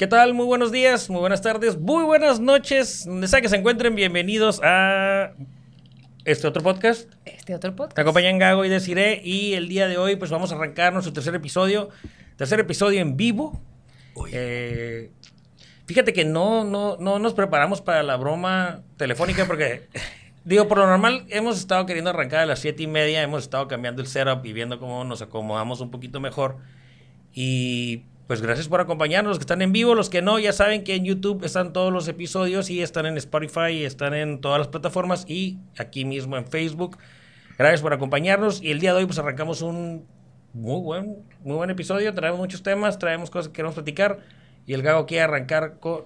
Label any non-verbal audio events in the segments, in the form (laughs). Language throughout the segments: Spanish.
¿Qué tal? Muy buenos días, muy buenas tardes, muy buenas noches. Donde sea que se encuentren, bienvenidos a este otro podcast. Este otro podcast. Me acompañan Gago y Desiree y el día de hoy pues vamos a arrancar nuestro tercer episodio. Tercer episodio en vivo. Eh, fíjate que no, no, no nos preparamos para la broma telefónica porque, (laughs) digo, por lo normal hemos estado queriendo arrancar a las siete y media, hemos estado cambiando el setup y viendo cómo nos acomodamos un poquito mejor. Y pues gracias por acompañarnos, los que están en vivo, los que no, ya saben que en YouTube están todos los episodios y están en Spotify, y están en todas las plataformas y aquí mismo en Facebook. Gracias por acompañarnos y el día de hoy pues arrancamos un muy buen, muy buen episodio, traemos muchos temas, traemos cosas que queremos platicar y el Gago quiere arrancar con...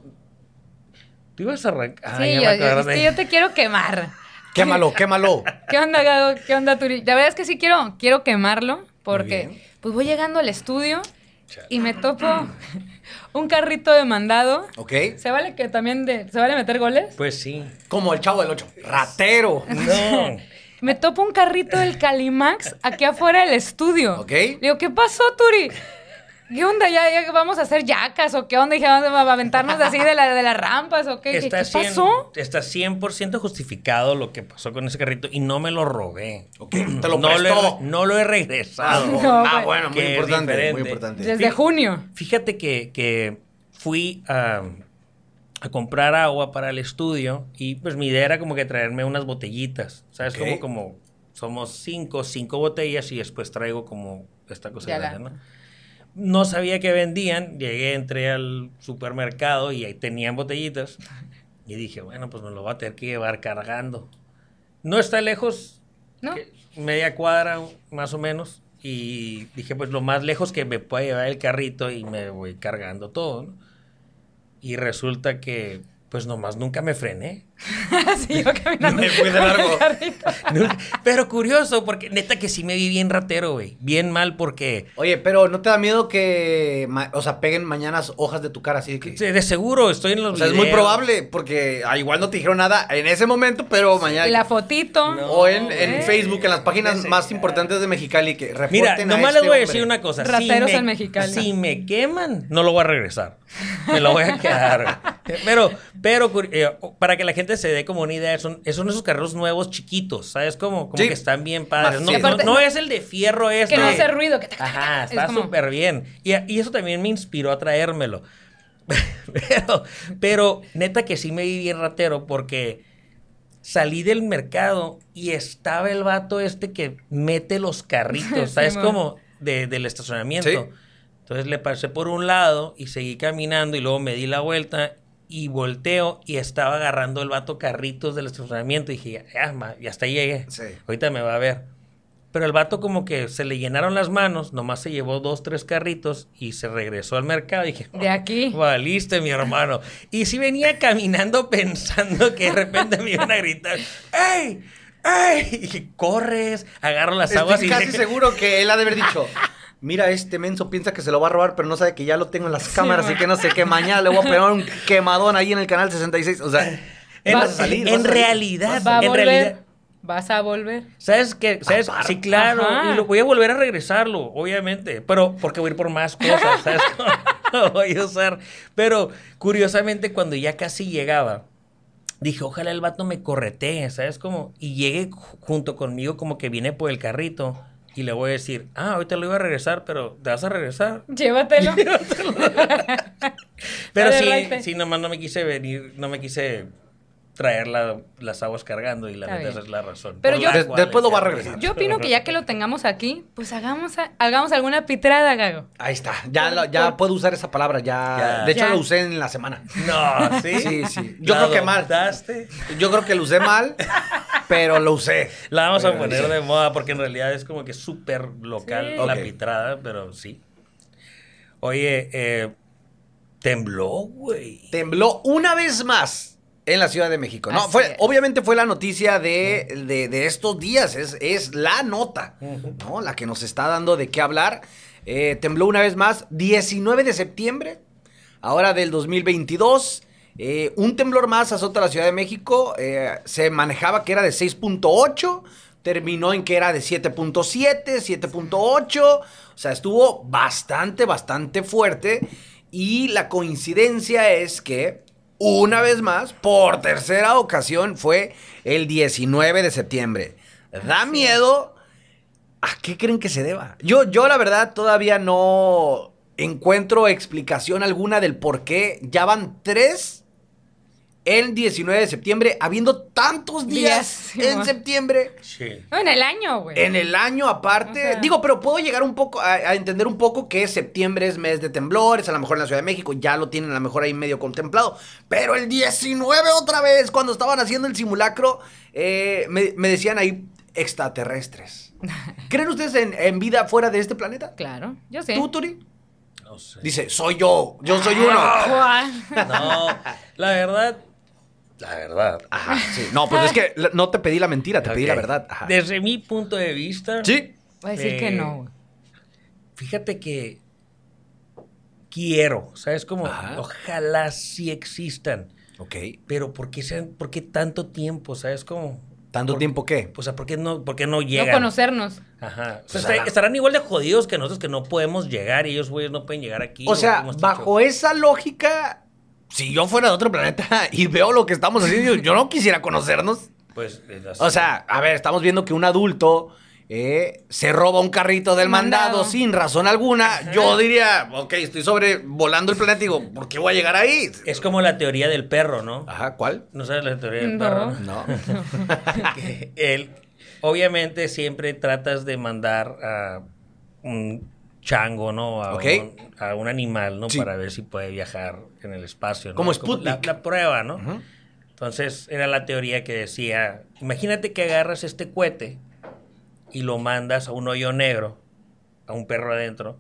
¿Tú ibas a arrancar? sí, yo, yo, yo te quiero quemar. Quémalo, (laughs) quémalo. ¿Qué onda, Gago? ¿Qué onda, Turi? La verdad es que sí quiero, quiero quemarlo porque pues voy llegando al estudio y me topo (clears throat) un carrito de mandado. Ok. ¿Se vale que también de, se vale meter goles? Pues sí. Como el chavo del 8. Ratero. No. (laughs) Me topo un carrito del Calimax aquí afuera del estudio. Ok. Le digo, ¿qué pasó, Turi? ¿Qué onda? ¿Ya, ya vamos a hacer yacas o qué onda? Dije, ¿vamos a aventarnos así de, la, de las rampas o qué? ¿Qué, Está qué 100 pasó? Está 100% justificado lo que pasó con ese carrito y no me lo robé. Ok. Te lo no, prestó. lo he, no lo he regresado. (laughs) No, ah, güey. bueno, muy importante. Muy importante. Desde junio. Fíjate que, que fui a, a comprar agua para el estudio y pues mi idea era como que traerme unas botellitas. ¿Sabes? Ok. Como, como somos cinco, cinco botellas y después traigo como esta cosa Ya grande, la- ¿no? No sabía que vendían, llegué, entré al supermercado y ahí tenían botellitas. Y dije, bueno, pues me lo voy a tener que llevar cargando. No está lejos, ¿No? media cuadra más o menos. Y dije, pues lo más lejos que me pueda llevar el carrito y me voy cargando todo, ¿no? Y resulta que, pues nomás nunca me frené. (laughs) Yo caminando. Me fui de largo. (laughs) Pero curioso, porque neta que sí me vi bien ratero, güey. Bien mal porque... Oye, pero ¿no te da miedo que, o sea, peguen mañanas hojas de tu cara así de que... sí, De seguro, estoy en los O sea, es muy probable, porque ah, igual no te dijeron nada en ese momento, pero mañana... La fotito. No. o en, en. Facebook, en las páginas Ese- más importantes de Mexicali, que reporten Mira, a nomás este les voy a decir una cosa. Rateros si me, en Mexicali. Si me queman, no lo voy a regresar. Me lo voy a quedar. güey. (laughs) Pero, pero eh, para que la gente se dé como una idea, son, son esos carros nuevos chiquitos, ¿sabes? Como, como Sí. que están bien padres. No, es el de fierro este. Que no hace ruido. Que Ajá, es está como- súper bien. Y, y eso también me inspiró a traérmelo. (laughs) pero, pero neta que sí me vi bien ratero porque salí del mercado y estaba el vato este que mete los carritos, (laughs) ¿sabes? mo. como de- del estacionamiento. Sí. Entonces le pasé por un lado y seguí caminando y luego me di la vuelta y volteo y estaba agarrando el vato carritos del estacionamiento y dije, ya, ma, y hasta ahí llegué. Sí. Ahorita me va a ver. Pero el vato como que se le llenaron las manos, nomás se llevó dos, tres carritos y se regresó al mercado. Y dije, De aquí. valiste mi hermano. Y si venía caminando (laughs) pensando que de repente me iban a gritar, ¡Ey! ¡Ey! Y dije, corres, agarro las aguas Estoy y casi dije, seguro que él ha de haber dicho... Mira, este menso piensa que se lo va a robar, pero no sabe que ya lo tengo en las cámaras, así que no sé qué. Mañana le voy a pegar un quemadón ahí en el canal 66. O sea, en, vas a salir. en vas a salir. realidad, Va a en volver. realidad. Vas a volver. ¿Sabes qué? ¿Sabes? Aparte. Sí, claro. Ajá. Y lo voy a volver a regresarlo, obviamente. Pero porque voy a ir por más cosas, ¿sabes? cómo? (laughs) (laughs) lo voy a usar. Pero curiosamente, cuando ya casi llegaba, dije, ojalá el vato me corretee, ¿sabes? Como, y llegue ju- junto conmigo, como que viene por el carrito. Y le voy a decir, ah, ahorita lo iba a regresar, pero ¿te vas a regresar? (laughs) Llévatelo. (laughs) (laughs) Pero Dale, sí, sí, nomás no me quise venir, no me quise traer la- las aguas cargando y la neta esa es la razón. Pero yo- la después lo va a regresar. Yo opino que ya que lo tengamos aquí, pues hagamos, a- hagamos alguna pitrada, Gago. Ahí está. Ya, lo- ya puedo usar esa palabra. Ya. Ya. De hecho, Ya. lo usé en la semana. No, ¿sí? Sí, sí. (laughs) Yo ¿La creo que mal. adoptaste? Yo creo que lo usé mal, pero lo usé. La vamos a poner sí. de moda porque en realidad es como que súper local Sí. la pitrada, pero sí. Oye, eh, tembló, güey. Tembló una vez más en la Ciudad de México. No, fue, obviamente fue la noticia de, de- de estos días, es, es la nota, ¿no? La que nos está dando de qué hablar. Eh, tembló una vez más, 19 de septiembre, ahora del 2022. Eh, un temblor más azota la Ciudad de México. eh, se manejaba que era de 6.8. Terminó en que era de 7.7, 7.8. O sea, estuvo bastante, bastante fuerte. Y la coincidencia es que, una vez más, por tercera ocasión, fue el 19 de septiembre. Da miedo. ¿A qué creen que se deba? Yo, yo la verdad, todavía no encuentro explicación alguna del por qué ya van tres el 19 de septiembre, habiendo tantos días, Días, en sí, septiembre. Sí. No, en el año, güey. En el año aparte, O sea- digo, pero puedo llegar un poco a, a entender un poco que septiembre es mes de temblores, a lo mejor en la Ciudad de México ya lo tienen a lo mejor ahí medio contemplado, pero el 19 otra vez, cuando estaban haciendo el simulacro, eh, me, me decían ahí extraterrestres. (laughs) ¿Creen ustedes en, en vida fuera de este planeta? Claro, yo sé. ¿Tú, Turi? No sé. Dice, soy yo, yo soy uno. ¿Cuál? No, la verdad, la verdad. Ajá, sí. No, pues es que (laughs) no te pedí la mentira, te pedí la verdad. Ajá. Desde mi punto de vista, Sí. Voy a decir que Eh, no, güey. fíjate que quiero, ¿sabes? Como, Ajá. ojalá sí existan, Ok. pero ¿por qué, sean, ¿por qué tanto tiempo? ¿Sabes? Como, ¿Tanto por- tiempo qué? O sea, ¿por qué no, por qué no No llegan? conocernos. Ajá. O sea, Pues, estarán igual de jodidos que nosotros que no podemos llegar y ellos, güeyes, no pueden llegar aquí. O sea, bajo dicho. esa lógica, si yo fuera de otro planeta (laughs) y veo lo que estamos haciendo, yo- no quisiera conocernos. Pues, es así. O sea, a ver, estamos viendo que un adulto eh, se roba un carrito del mandado, Mandado. sin razón alguna. Yo diría, ok, estoy sobrevolando el planeta y digo, ¿por qué voy a llegar ahí? Es como la teoría del perro, ¿no? Ajá, ¿cuál? ¿No sabes la teoría del No. perro? no? No. (laughs) que él, obviamente siempre tratas de mandar a un chango, ¿no? A, un, a un animal, ¿no? Sí. para ver si puede viajar en el espacio. ¿no? Como la, Sputnik. la prueba, ¿no? Entonces era la teoría que decía, imagínate que agarras este cohete y lo mandas a un hoyo negro, a un perro adentro,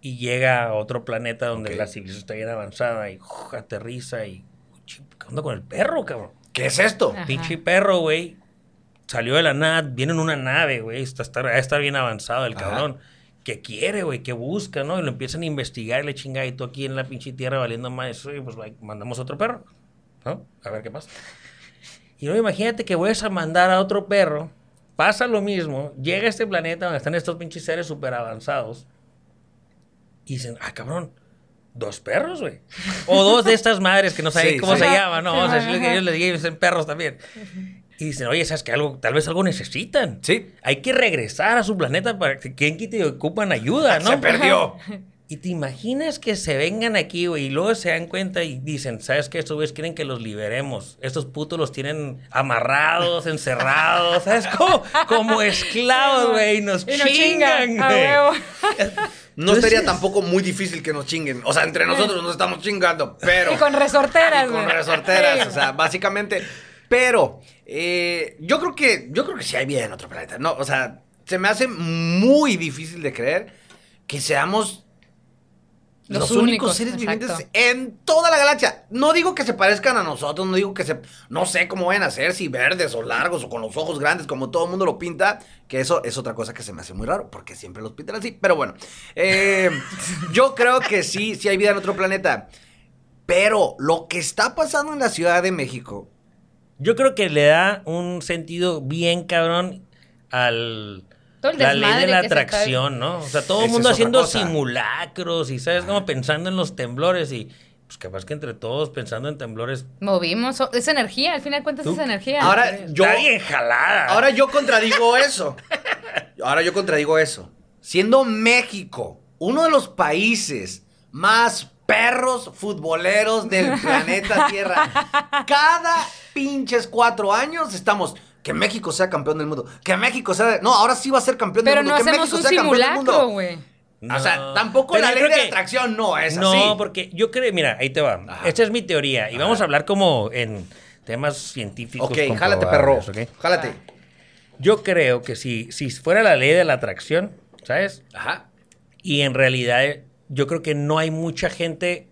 y llega a otro planeta donde la civilización está bien avanzada y uf, aterriza y... "Chi, ¿Qué onda con el perro, cabrón? ¿Qué es esto? Ajá. Pinche perro, güey. Salió de la nada, viene en una nave, güey. Está, está, está bien avanzado el Ajá. cabrón. ¿Qué quiere, güey? ¿Qué busca, no? Y lo empiezan a investigar y le chinga y tú aquí en la pinche tierra valiendo más eso. Y pues güey, mandamos otro perro, ¿no? A ver qué pasa. Y luego imagínate que vuelves a mandar a otro perro. Pasa lo mismo. Llega a este planeta donde están estos pinches seres súper avanzados. Y dicen, ah, cabrón. Dos perros, güey. O dos de estas madres que no saben Sí, cómo sí. se llaman, ¿no? Sí, Vamos a ajá. decirle que ellos les dicen perros también. Y dicen, oye, ¿sabes que algo, tal vez algo necesitan? Sí. Hay que regresar a su planeta para que quien quite y ocupan ayuda, ¿no? (laughs) Se perdió. Y te imaginas que se vengan aquí, güey, y luego se dan cuenta y dicen, ¿sabes qué? Estos güeyes quieren que los liberemos. Estos putos los tienen amarrados, encerrados, ¿sabes? Como, como esclavos, güey, y nos Y chingan, güey. No Entonces- estaría tampoco muy difícil que nos chinguen. O sea, entre nosotros nos estamos chingando, pero... Y con resorteras, Y con güey. resorteras, o sea, (laughs) básicamente. Pero eh, yo creo que yo creo que sí hay vida en otro planeta. No, o sea, se me hace muy difícil de creer que seamos los, Los únicos únicos, seres exacto. vivientes en toda la galaxia. No digo que se parezcan a nosotros, no digo que se no sé cómo vayan a ser, si verdes o largos o con los ojos grandes como todo el mundo lo pinta, que eso es otra cosa que se me hace muy raro porque siempre los pintan así, pero bueno. eh, (laughs) yo creo que sí, sí hay vida en otro planeta. Pero lo que está pasando en la Ciudad de México, Yo creo que le da un sentido bien cabrón al la ley de la atracción, ¿no? O sea, todo el mundo haciendo cosa. simulacros y sabes como pensando en los temblores y pues capaz que entre todos pensando en temblores. Movimos. Es energía, al final de cuentas Tú- es energía. Ahora yo Está bien jalada. ahora yo contradigo eso. Ahora yo contradigo eso. Siendo México uno de los países más perros futboleros del (laughs) planeta Tierra, cada pinches cuatro años estamos que México sea campeón del mundo, que México sea, no, ahora sí va a ser campeón Pero del no mundo, que hacemos México un sea campeón del simulacro, mundo. güey. O sea, No. tampoco Pero la ley de que- atracción no es no, así. porque yo creo, mira, ahí te va. Ajá. Esta es mi teoría y vamos a hablar como en temas científicos. Ok, jálate, perro. comprobables, ¿ok? Jálate. Yo creo que si, si fuera la ley de la atracción, ¿sabes? Ajá. Y en realidad yo creo que no hay mucha gente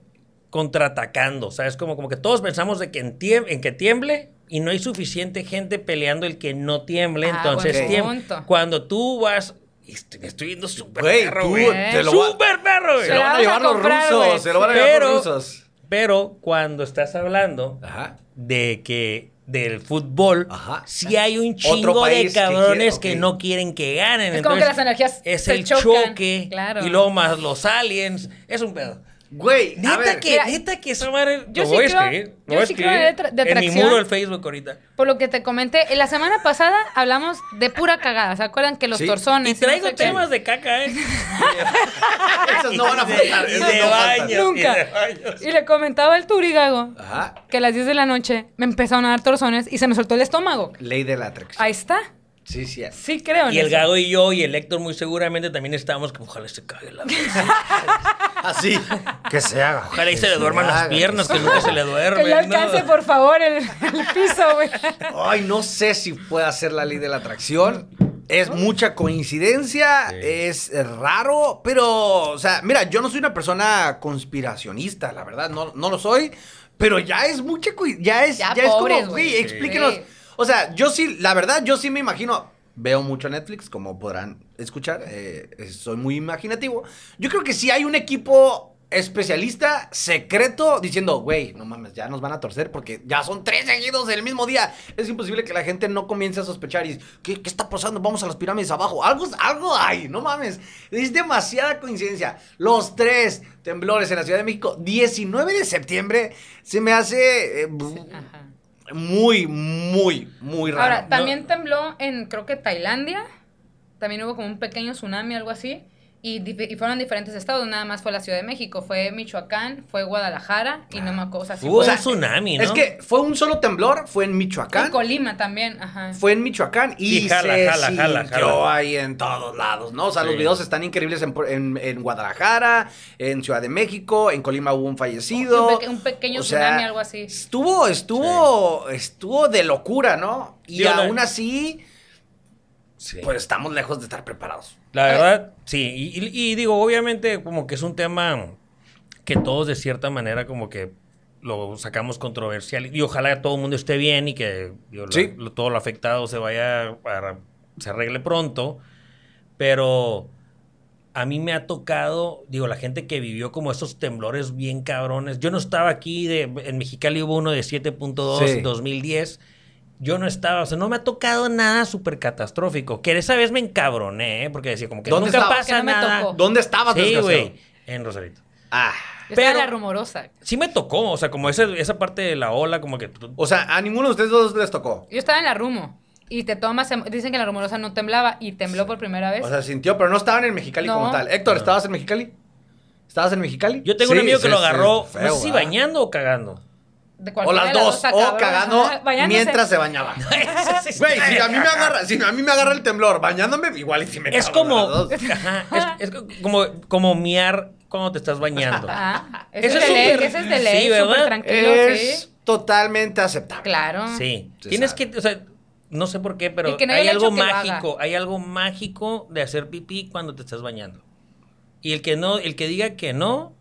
contraatacando, ¿sabes? Como, como que todos pensamos de que en, tiemb- en que tiemble y no hay suficiente gente peleando el que no tiemble, Ah, entonces punto. Cuando tú vas... estoy- Me estoy viendo súper Güey, perro, tú güey. te lo va- ¡Súper perro, güey! Se lo van a llevar los comprar, rusos, se lo van a llevar Pero- los rusos. Pero cuando estás hablando Ajá. de que del fútbol, Ajá. sí hay un chingo de cabrones que, quiere, no quieren que ganen. Es como que Entonces, las energías es se el chocan. choque Claro. y luego más los aliens. Es un pedo. Güey, a Neta ver, que, mira, neta que esa madre. yo lo sí voy a creo- escribir. lo yo voy a sí creo en escribir letra- de En mi muro del Facebook ahorita. Por lo que te comenté, en la semana pasada hablamos de pura cagada. ¿Se acuerdan que los Sí. torzones? Y traigo no sé qué? temas de caca, ¿eh? (laughs) Esas no van a de- faltar. Y de no baños. Nunca. Y de baños. Y le comentaba el turigago Ajá. que a las 10 de la noche me empezaron a dar torzones y se me soltó el estómago. Ley de la atracción. Ahí está. Sí, sí. Sí creo en Y el eso. Gago y yo y el Héctor muy seguramente también estábamos que ojalá se cague la (laughs) Así. (laughs) que se haga. Ojalá y se le duerman las piernas, que nunca se le duermen. Que ¿no? alcance, por favor, el, el piso, güey. Ay, no sé si pueda ser la ley de la atracción. Es mucha coincidencia, Sí. es raro, pero, o sea, mira, yo no soy una persona conspiracionista, la verdad, no, no lo soy, pero ya es mucha, ya es, Ya ya, es como, güey. güey, explíquenos. Sí. O sea, yo sí, la verdad, yo sí me imagino, veo mucho Netflix, como podrán escuchar, eh, soy muy imaginativo. Yo creo que sí hay un equipo especialista secreto diciendo, güey, no mames, ya nos van a torcer porque ya son tres seguidos el mismo día. Es imposible que la gente no comience a sospechar y, ¿qué, qué está pasando? Vamos a las pirámides abajo. Algo, algo hay, no mames. Es demasiada coincidencia. Los tres temblores en la Ciudad de México, 19 de septiembre, se me hace eh. Muy, muy, muy raro. Ahora, también tembló en, creo que Tailandia. También hubo como un pequeño tsunami, algo así. Y, fueron diferentes estados, nada más fue la Ciudad de México. Fue Michoacán, fue Guadalajara y no me acuerdo. O sea, sí Hubo fue- un tsunami, ¿no? Es que fue un solo temblor, fue en En Michoacán. Colima también, ajá. Fue en Michoacán y, Y jala, se jala, jala, sintió jala. ahí en todos lados, ¿no? O sea, los videos están increíbles en, en- en Guadalajara, en Ciudad de México, en Colima hubo un fallecido. Un peque- un pequeño O sea, tsunami, algo así. Estuvo, estuvo, estuvo de locura, ¿no? Y aún así, Sí. pues estamos lejos de estar preparados. La verdad, sí. Y, y- y digo, obviamente, como que es un tema que todos de cierta manera como que lo sacamos controversial. Y ojalá todo el mundo esté bien y que digo, Sí. lo- todo lo afectado se vaya para se arregle pronto. Pero a mí me ha tocado, digo, la gente que vivió como esos temblores bien cabrones. Yo no estaba aquí, de, en Mexicali hubo uno de 7.2 Sí. en 2010. Yo no estaba, o sea, no me ha tocado nada súper catastrófico. Que esa vez me encabroné, ¿eh? porque decía como que ¿Dónde nunca estaba? pasa Que no me nada. tocó. ¿Dónde estabas, Sí, güey, en Rosarito. Ah. Yo estaba en pero- la rumorosa. Sí me tocó, o sea, como ese- esa parte de la ola, como que... O sea, a ninguno de ustedes dos les tocó. Yo estaba en la rumo. Y te tomas, em- dicen que la rumorosa no temblaba y tembló por primera vez. O sea, sintió, pero no estaban en Mexicali No. como tal. Héctor, No. ¿estabas en Mexicali? ¿Estabas en Mexicali? Yo tengo un Sí, amigo que sí, lo sí, agarró, feo, no sé si ¿verdad? bañando o cagando. De O las de dos, está o cagando bañándose. mientras se bañaba. (laughs) Güey, si a mí me agarra, si a mí me agarra el temblor bañándome, igual y si me Es como, dos. (laughs) ajá, es, es como, como miar cuando te estás bañando. Ajá. Ese Eso es es de ley, es de sí, ley, ¿verdad? tranquilo, Es sí. totalmente aceptable. Claro. Sí, Se tienes sabe. que, o sea, no sé por qué, pero no hay el algo mágico, hay algo mágico de hacer pipí cuando te estás bañando. Y el que no, el que diga que no,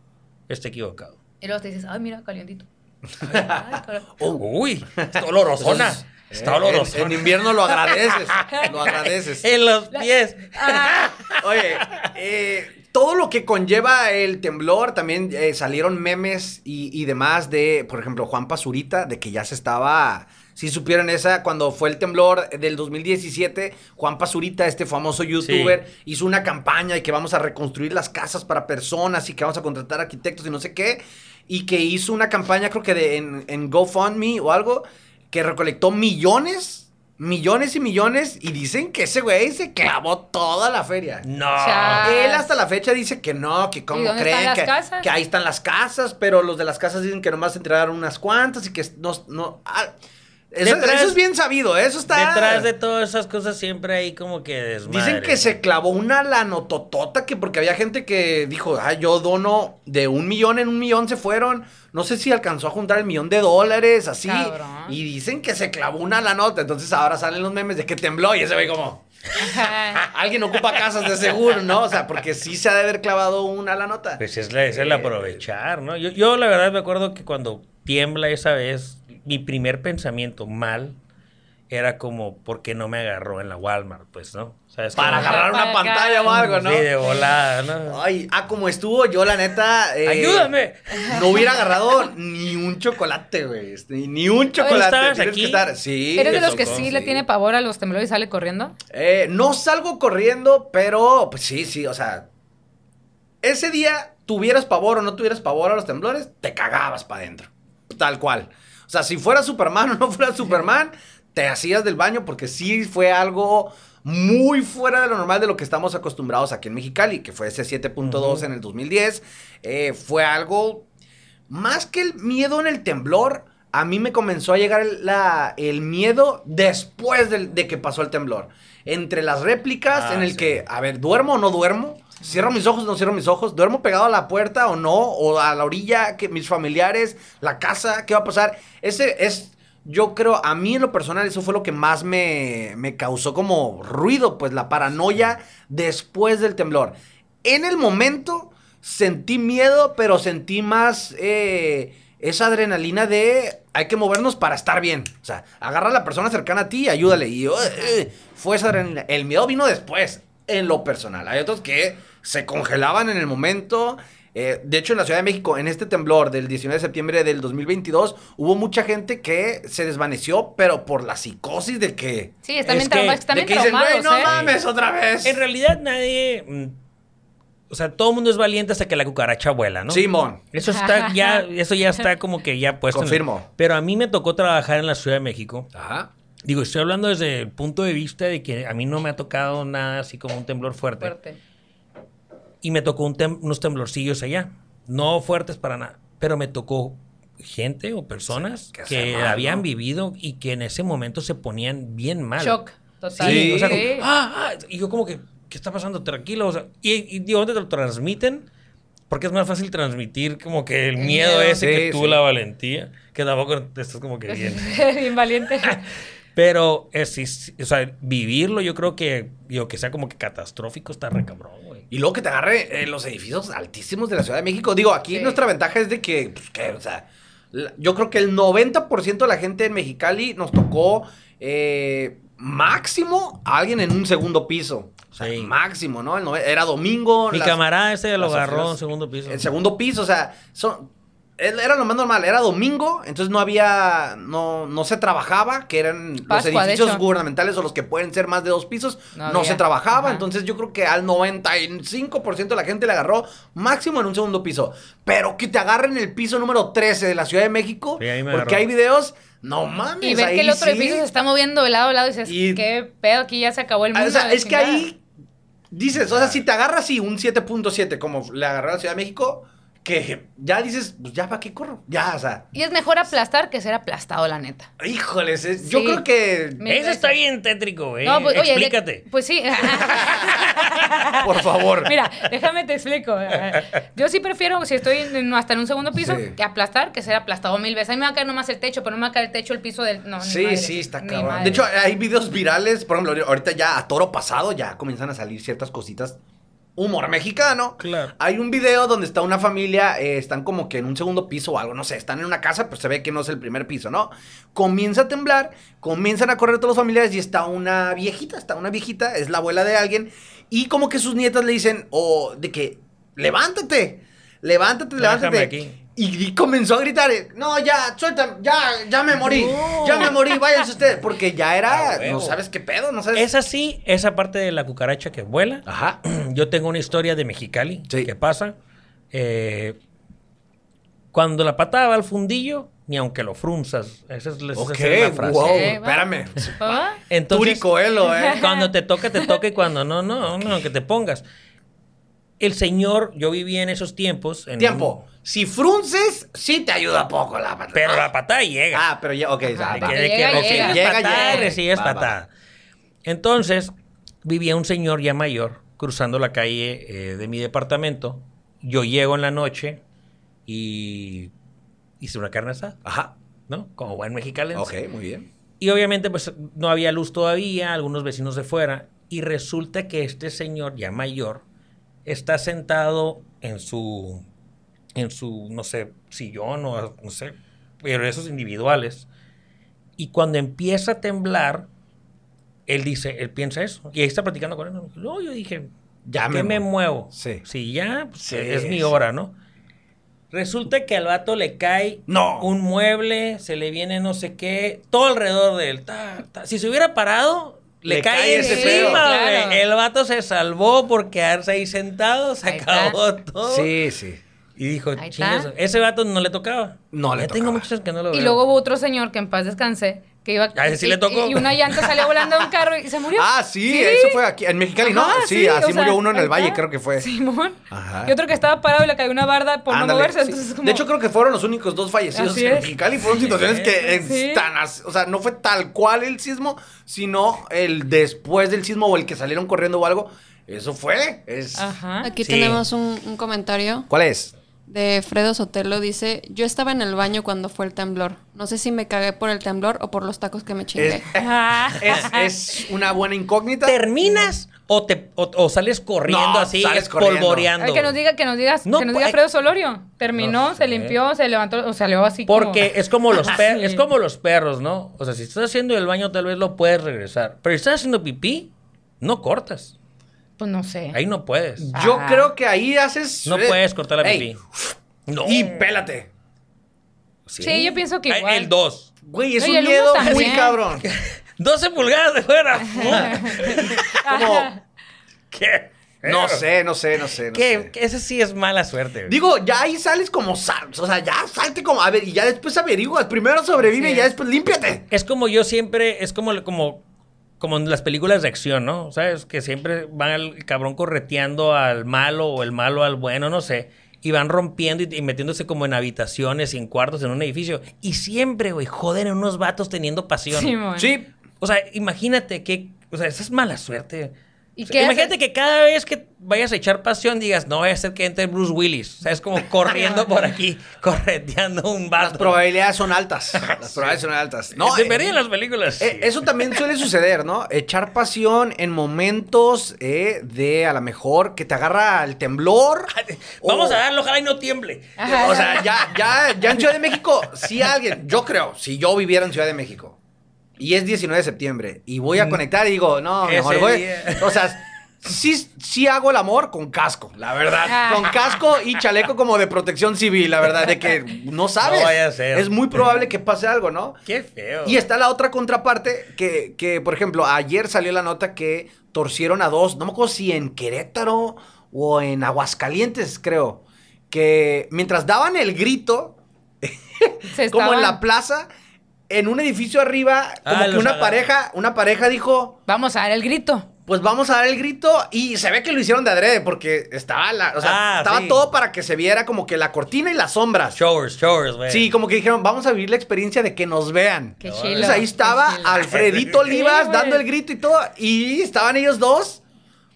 está equivocado. Y luego te dices, ay, mira, calientito. (laughs) Caray. Uy, está olorosona. Está eh, olorosona. En, en invierno lo agradeces. (laughs) lo agradeces. En los pies. (laughs) Ah, Oye, eh, todo lo que conlleva el temblor, también eh, salieron memes y, y demás de, por ejemplo, Juan Pazurita, de que ya se estaba... Si supieron esa, cuando fue el temblor del 2017, Juan Pazurita, este famoso youtuber, hizo una campaña y que vamos a reconstruir las casas para personas y que vamos a contratar arquitectos y no sé qué. Y que hizo una campaña, creo que de, en, en GoFundMe o algo, que recolectó millones, millones y millones. Y dicen que ese güey se clavó toda la feria. No. Él hasta la fecha dice que no, que ¿Y cómo dónde creen están las que, casas? que ahí están las casas, pero los de las casas dicen que nomás entregaron unas cuantas y que no... no ah, eso, Detrás- eso es bien sabido, eso está... Detrás de todas esas cosas siempre hay como que desmadre. Dicen que se clavó una lanototota que porque había gente que dijo, ah, yo dono de un millón en un millón se fueron. No sé si alcanzó a juntar el millón de dólares, así. Cabrón. Y dicen que se clavó una lanota. Entonces ahora salen los memes de que tembló y ese güey como, (laughs) alguien ocupa casas de seguro, ¿no? O sea, porque sí se ha de haber clavado una la nota. Pues es, la, es el aprovechar, ¿no? Yo, yo la verdad me acuerdo que cuando tiembla esa vez, mi primer pensamiento mal era como, ¿por qué no me agarró en la Walmart? Pues, ¿no? ¿Sabes? Para Como- agarrar una acá. pantalla o algo, ¿no? Sí, de volada, ¿no? Ay, ah, como estuvo, yo la neta. eh, ¡Ayúdame! No hubiera agarrado ni un chocolate, güey. este, Ni un chocolate. ¿estabas Tienes aquí? que estar. Sí. ¿Eres de los que sí, le tiene pavor a los temblores y sale corriendo? Eh, no salgo corriendo, pero pues sí, sí, o sea. Ese día tuvieras pavor o no tuvieras pavor a los temblores, te cagabas para adentro. Tal cual. O sea, si fuera Superman (laughs) o no fuera Superman, te hacías del baño porque sí fue algo muy fuera de lo normal de lo que estamos acostumbrados aquí en Mexicali, que fue ese 7.2 en el 2010. Eh, fue algo más que el miedo en el temblor. A mí me comenzó a llegar el, la- el miedo después de que pasó el temblor. Entre las réplicas, Ah, en el sí. que, a ver, ¿duermo o no duermo? ¿Cierro mis ojos no cierro mis ojos? ¿Duermo pegado a la puerta o no? ¿O a la orilla? que ¿Mis familiares? ¿La casa? ¿Qué va a pasar? Ese es, yo creo, a mí en lo personal, eso fue lo que más me, me causó como ruido, pues la paranoia después del temblor. En el momento sentí miedo, pero sentí más eh, esa adrenalina de hay que movernos para estar bien. O sea, agarra a la persona cercana a ti y ayúdale. Y eh, eh, fue esa adrenalina. El miedo vino después, en lo personal. Hay otros que se congelaban en el momento. Eh, de hecho, en la Ciudad de México, en este temblor del 19 de septiembre del 2022, hubo mucha gente que se desvaneció, pero por la psicosis de que... Sí, están Es bien, que- trauma- están de bien que dicen, traumados, güey, no ¿eh? mames, otra vez. En realidad nadie... mm, O sea, todo el mundo es valiente hasta que la cucaracha vuela, ¿no? Simón. Eso está ya, (laughs) eso ya está como que ya puesto. en- Confirmo. Pero a mí me tocó trabajar en la Ciudad de México. Ajá. Digo, estoy hablando desde el punto de vista de que a mí no me ha tocado nada así como un temblor fuerte. Fuerte. Y me tocó un tem- unos temblorcillos allá. No fuertes para nada. Pero me tocó gente o personas que que, hacer mal, habían ¿no? vivido y que en ese momento se ponían bien mal. Shock. Total. Sí, Sí. o sea, como, ah, ah, y yo como que, ¿qué está pasando? Tranquilo, o sea, y, y digo, ¿dónde te lo transmiten? Porque es más fácil transmitir como que el, El miedo, miedo. ese que tú sí. la valentía, que tampoco te estás como que (laughs) bien. bien valiente. (laughs) Pero, es, sí, o sea, vivirlo yo creo que, digo, que sea como que catastrófico está re cabrón, güey. Y luego que te agarre en los edificios altísimos de la Ciudad de México. Digo, aquí Sí. nuestra ventaja es de que, pues, que, o sea, la- yo creo que el 90% de la gente en Mexicali nos tocó eh, máximo a alguien en un segundo piso. O sea, Sí. máximo, ¿no? El nove- era domingo. Mi las- camarada ese lo agarró en segundo piso. El segundo piso, o sea, son, era lo más normal, era domingo, entonces no había, no, no se trabajaba, que eran los Pascua, edificios gubernamentales o los que pueden ser más de dos pisos, No se trabajaba, Ajá. entonces yo creo que al 95% de la gente le agarró máximo en un segundo piso, pero que te agarren en el piso número 13 de la Ciudad de México, Sí, ahí me porque agarró. hay videos, no mames, Y ver ahí que el otro sí. edificio se está moviendo de lado a lado y dices, Y- qué pedo, aquí ya se acabó el Ah, mundo. O sea, es que ahí dices, o sea, si te agarras así un 7.7 como le agarró a la Ciudad de México, que ya dices, pues ya para qué corro, ya, o sea, Y es mejor aplastar que ser aplastado, la neta. híjoles, es- yo creo que, Eso está bien tétrico, güey. No, pues, oye, de- Explícate. pues sí. (laughs) por favor. Mira, déjame te explico. Yo sí prefiero, si estoy en- hasta en un segundo piso, Sí. que aplastar que ser aplastado mil veces. A mí me va a caer nomás el techo, pero no me va a caer el techo, el piso del. No, Sí, madre, sí, está cabrón. De hecho, hay videos virales, por ejemplo, ahorita ya a toro pasado ya comienzan a salir ciertas cositas. Humor mexicano. Claro. Hay un video donde está una familia, eh, están como que en un segundo piso o algo, no sé, están en una casa, pero se ve que no es el primer piso, ¿no? Comienza a temblar, comienzan a correr todos los familiares y está una viejita, está una viejita, es la abuela de alguien, y como que sus nietas le dicen, o de que, levántate, levántate, levántate. aquí. Y, comenzó a gritar, no, ya, suelta, ya, ya me morí, No. ya me morí, váyanse ustedes, porque ya era, no sabes qué pedo, no sabes. Es así, esa parte de la cucaracha que vuela. Ajá. (clears throat) Yo tengo una historia de Mexicali Sí. que pasa. eh, cuando la patada va al fundillo, ni aunque lo frunzas. Esa es, esa Ok, es la frase. wow, va. espérame. ¿Ah? Entonces, eh. (laughs) cuando te toca, te toca y cuando no, no, no, que te pongas. El señor, yo vivía en esos tiempos. en Tiempo. Si frunces, sí te ayuda poco la patada. Pero la patada llega. Ah, pero ya, ok, ya, Ajá, va. llega, recibes llega. patada, Llega, recibes va, va. patada. Entonces, vivía un señor ya mayor cruzando la calle eh, de mi departamento. Yo llego en la noche y hice una carne asada, Ajá. ¿no? Como buen mexicano. Ok, muy bien. Y obviamente, pues no había luz todavía, algunos vecinos de fuera. Y resulta que este señor ya mayor está sentado en su, en su, no sé, sillón o no sé, pero esos individuales. Y cuando empieza a temblar, él dice, él piensa eso. Y ahí está platicando con él. No, yo dije, Ya ¿qué me muevo? Sí. Si ya, pues, Sí, es mi hora, ¿no? Resulta que al vato le cae No. un mueble, se le viene no sé qué, todo alrededor de él. ta, ta. Si se hubiera parado, le, Le cae, cae ese encima, pedo. Claro. El vato se salvó por quedarse ahí sentado, se Ahí está. acabó todo. Sí, sí. Y dijo, chingas, ese vato no le tocaba. No le Ya tengo tocaba. muchos años que no lo veo. Y luego hubo otro señor que en paz descanse, que iba... A ese sí y- le tocó. Y, una llanta salió volando de un carro y se murió. Ah, sí, eso fue aquí en Mexicali, ¿no? Sí, así sea, murió uno en el Valle, creo que fue. Simón. Ajá. Y otro que estaba parado y le cayó una barda por no Ándale, moverse. sí. Entonces, como... De hecho, creo que fueron los únicos dos fallecidos Así en es. Mexicali. Fueron situaciones que Sí. as- O sea, no fue tal cual el sismo, sino el después del sismo o el que salieron corriendo o algo. Eso fue. Es... Ajá. Aquí Sí. tenemos un, un comentario ¿Cuál es? De Fredo Sotelo. Dice, yo estaba en el baño cuando fue el temblor. No sé si me cagué por el temblor o por los tacos que me chingué. Es, Ah. es, (laughs) es una buena incógnita. ¿Terminas o, te, o, o sales corriendo No, así, sales polvoreando? Que nos diga, que nos digas, No que nos diga Fredo Solorio. Terminó, No se limpió, se levantó, o salió así como- Porque es como los (laughs) perros, Sí. es como los perros, ¿no? O sea, si estás haciendo el baño tal vez lo puedes regresar, pero si estás haciendo pipí, no cortas. Pues no sé. Ahí no puedes. Yo creo que ahí haces. No eh, puedes cortar la ey, pipí. No. Y pélate. Sí, yo pienso que igual. El 2. Güey, es No, y un el uno miedo muy también. cabrón. (laughs) 12 pulgadas de fuera. (laughs) Como, ¿Qué? no sé, no sé, no sé. No sé. ¿Qué? Ese sí es mala suerte. güey. Digo, ya ahí sales como sal, o sea, ya salte como, a ver, y ya después averiguas, primero sobrevive y ya es. después límpiate. Es como yo siempre, es como, como, como en las películas de acción, ¿no? ¿Sabes? Que siempre van el cabrón correteando al malo o el malo al bueno, no sé. Y van rompiendo y, y metiéndose como en habitaciones y en cuartos en un edificio. Y siempre, güey, joden a unos vatos teniendo pasión. Simón. Sí, O sea, imagínate que, o sea, esa es mala suerte. ¿Y O sea, imagínate que cada vez que vayas a echar pasión digas, no vaya a ser que entre Bruce Willis. O sea, es como corriendo por (laughs) aquí, correteando un las vato. probabilidades son altas. Las probabilidades son altas. (laughs) No, Se eh, las películas. eh, eso también suele suceder, ¿no? Echar pasión en momentos eh, de a lo mejor que te agarra el temblor. (laughs) Vamos o- a darlo, ojalá y no tiemble. Ajá. O sea, ya, ya, ya en Ciudad de México, si alguien, yo creo, si yo viviera en Ciudad de México y es 19 de septiembre y voy a conectar y digo, no, mejor voy. día. O sea, sí, sí hago el amor con casco, la verdad. Ah. Con casco y chaleco como de protección civil, la verdad, de que no sabes. No vaya a ser. Es muy probable que pase algo, ¿no? Qué feo. Y está la otra contraparte que, que, por ejemplo, ayer salió la nota que torcieron a dos, no me acuerdo si en Querétaro o en Aguascalientes, creo, que mientras daban el grito, Se (laughs) como en la plaza, en un edificio arriba, como Ah, que una pareja, una pareja dijo, Vamos a dar el grito. pues vamos a dar el grito y se ve que lo hicieron de adrede porque estaba la, o sea, Ah, estaba sí. todo para que se viera como que la cortina y las sombras. Showers, showers, güey. Sí, como que dijeron, vamos a vivir la experiencia de que nos vean. Qué chilo. Entonces ahí estaba Qué. Alfredito (laughs) Olivas Sí, dando el grito y todo. Y estaban ellos dos,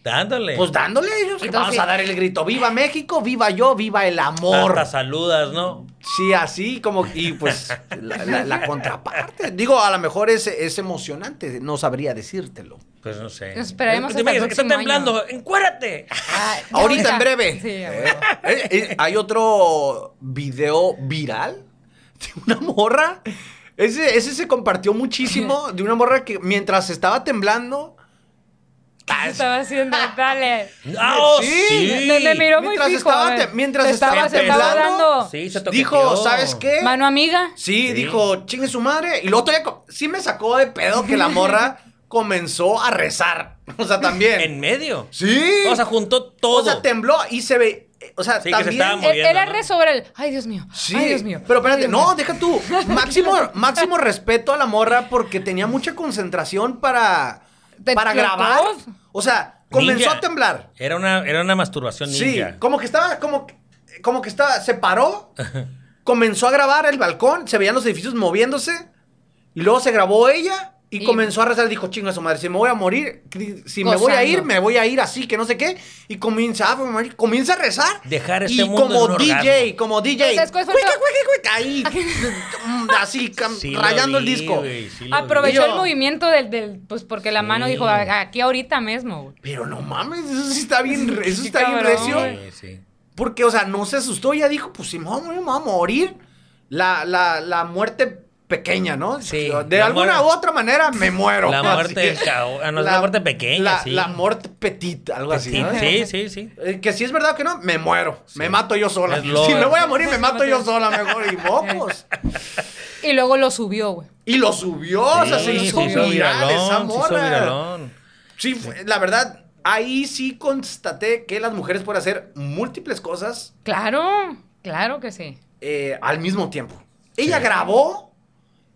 Dándole. pues dándole ellos. Y Vamos entonces- a dar el grito. Viva México, viva yo, viva el amor. Hasta saludas, ¿no? Sí, así como. Y pues la, la- la contraparte. Digo, a lo mejor es, es emocionante. No sabría decírtelo. Pues no sé. Nos esperaremos Te hasta el que está temblando. ¡Encuérdate! Ay, (laughs) ya Ahorita en breve. Sí, a Eh, eh, eh, hay otro video viral de una morra. Ese, ese se compartió muchísimo. De una morra que mientras estaba temblando. ¿Qué se estaba haciendo? Dale. ¡Ah, oh, Sí, sí! Me, me miró muy Mientras fijo. estaba te- mientras se estaba, se dando Sí, se. Dijo, ¿sabes qué? mano amiga. Sí, Sí. dijo, chingue su madre. Y luego todavía sí me sacó de pedo que la morra (laughs) comenzó a rezar. O sea, también. En medio. Sí. O sea, juntó todo. O sea, tembló y se ve. eh, O sea, Sí, que se también. estaba Él- moviendo, Era ¿no? re sobre el. Ay, Dios mío. Sí, Ay, Dios mío. pero espérate, Dios no, mío. deja tú. (laughs) Máximo, máximo respeto a la morra porque tenía mucha concentración para, ¿Te para explotó? grabar. O sea, comenzó Ninja. a temblar. Era una, era una masturbación Sí, como que estaba, como, que- como que estaba, se paró, (laughs) comenzó a grabar el balcón, se veían los edificios moviéndose, y luego se grabó ella y, Y- comenzó a rezar, dijo, chinga su madre, si me voy a morir, si me voy a ir, me voy a ir así, que no sé qué, y comienza, a morir, comienza a rezar. Dejar este y mundo como en un DJ, orgasmo. como DJ, ¿Sabes cuál fue cuica, el- cuica, cuica, ahí, (laughs) mm, así, Sí rayando el disco. sí Aprovechó el movimiento del, del. Pues porque la mano dijo, "A- aquí ahorita mismo. güey". Pero no mames, eso sí está bien, eso está bien recio. Sí, güey. sí. Porque, o sea, no se asustó, ya dijo, pues si me voy a morir, me voy a morir. La, la, la muerte pequeña, ¿no? Sí, De la alguna muerte- u otra manera me muero. La muerte ah, no, la muerte pequeña, la, sí. La muerte petita, algo así, ¿no? Sí, sí, sí. Eh, Que si es verdad que no, me muero. Me mato yo sola. Si me voy a morir, me mato yo sola mejor. Y mocos. (laughs) Y luego lo subió, güey. Y lo subió, o sea, se Sí, hizo viral esa morra. Sí, fue- la verdad, ahí sí constaté que las mujeres pueden hacer múltiples cosas Claro, claro que sí. eh, al mismo tiempo. Ella Sí. grabó,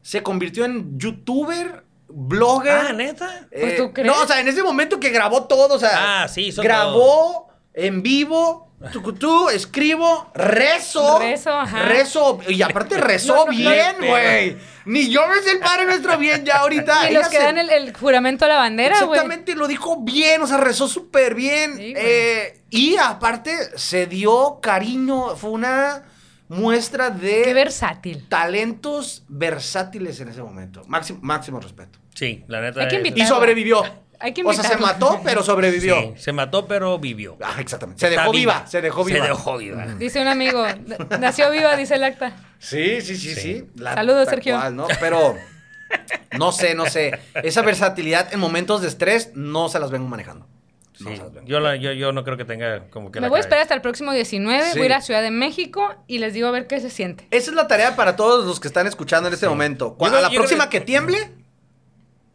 se convirtió en youtuber, blogger. Ah, neta. eh, Pues, ¿tú crees? No, o sea, en ese momento que grabó todo, o sea, Ah, sí, hizo grabó en vivo, tucutú, escribo, rezo. Rezo, ajá. Rezo, y aparte rezó (laughs) No, no, no. bien, güey. Ni yo me sé el Padre Nuestro bien ya ahorita. (laughs) Y los que se- dan el, el juramento a la bandera, güey. Exactamente, lo dijo bien, o sea, rezó súper bien. Sí. Eh, y aparte, se dio cariño, fue una muestra de Qué versátil. talentos versátiles en ese momento. Máximo, máximo respeto. Sí, la neta. Hay que es- Y sobrevivió. Hay que o sea, se mató, pero sobrevivió. Sí, se mató, pero vivió. Ah, exactamente. Se Está dejó viva. se dejó viva. Se dejó viva. Dice un amigo, "N- nació viva, dice el acta. Sí, sí, sí, sí. Sí. La- Saludos, Sergio. cual, ¿no? Pero no sé, no sé. Esa versatilidad en momentos de estrés no se las vengo manejando. Sí, yo, la- yo, yo no creo que tenga como que Me la voy a esperar hasta el próximo 19, Sí. voy a ir a Ciudad de México y les digo a ver qué se siente. Esa es la tarea para todos los que están escuchando en este momento. Cuando Yo a la próxima que tiemble,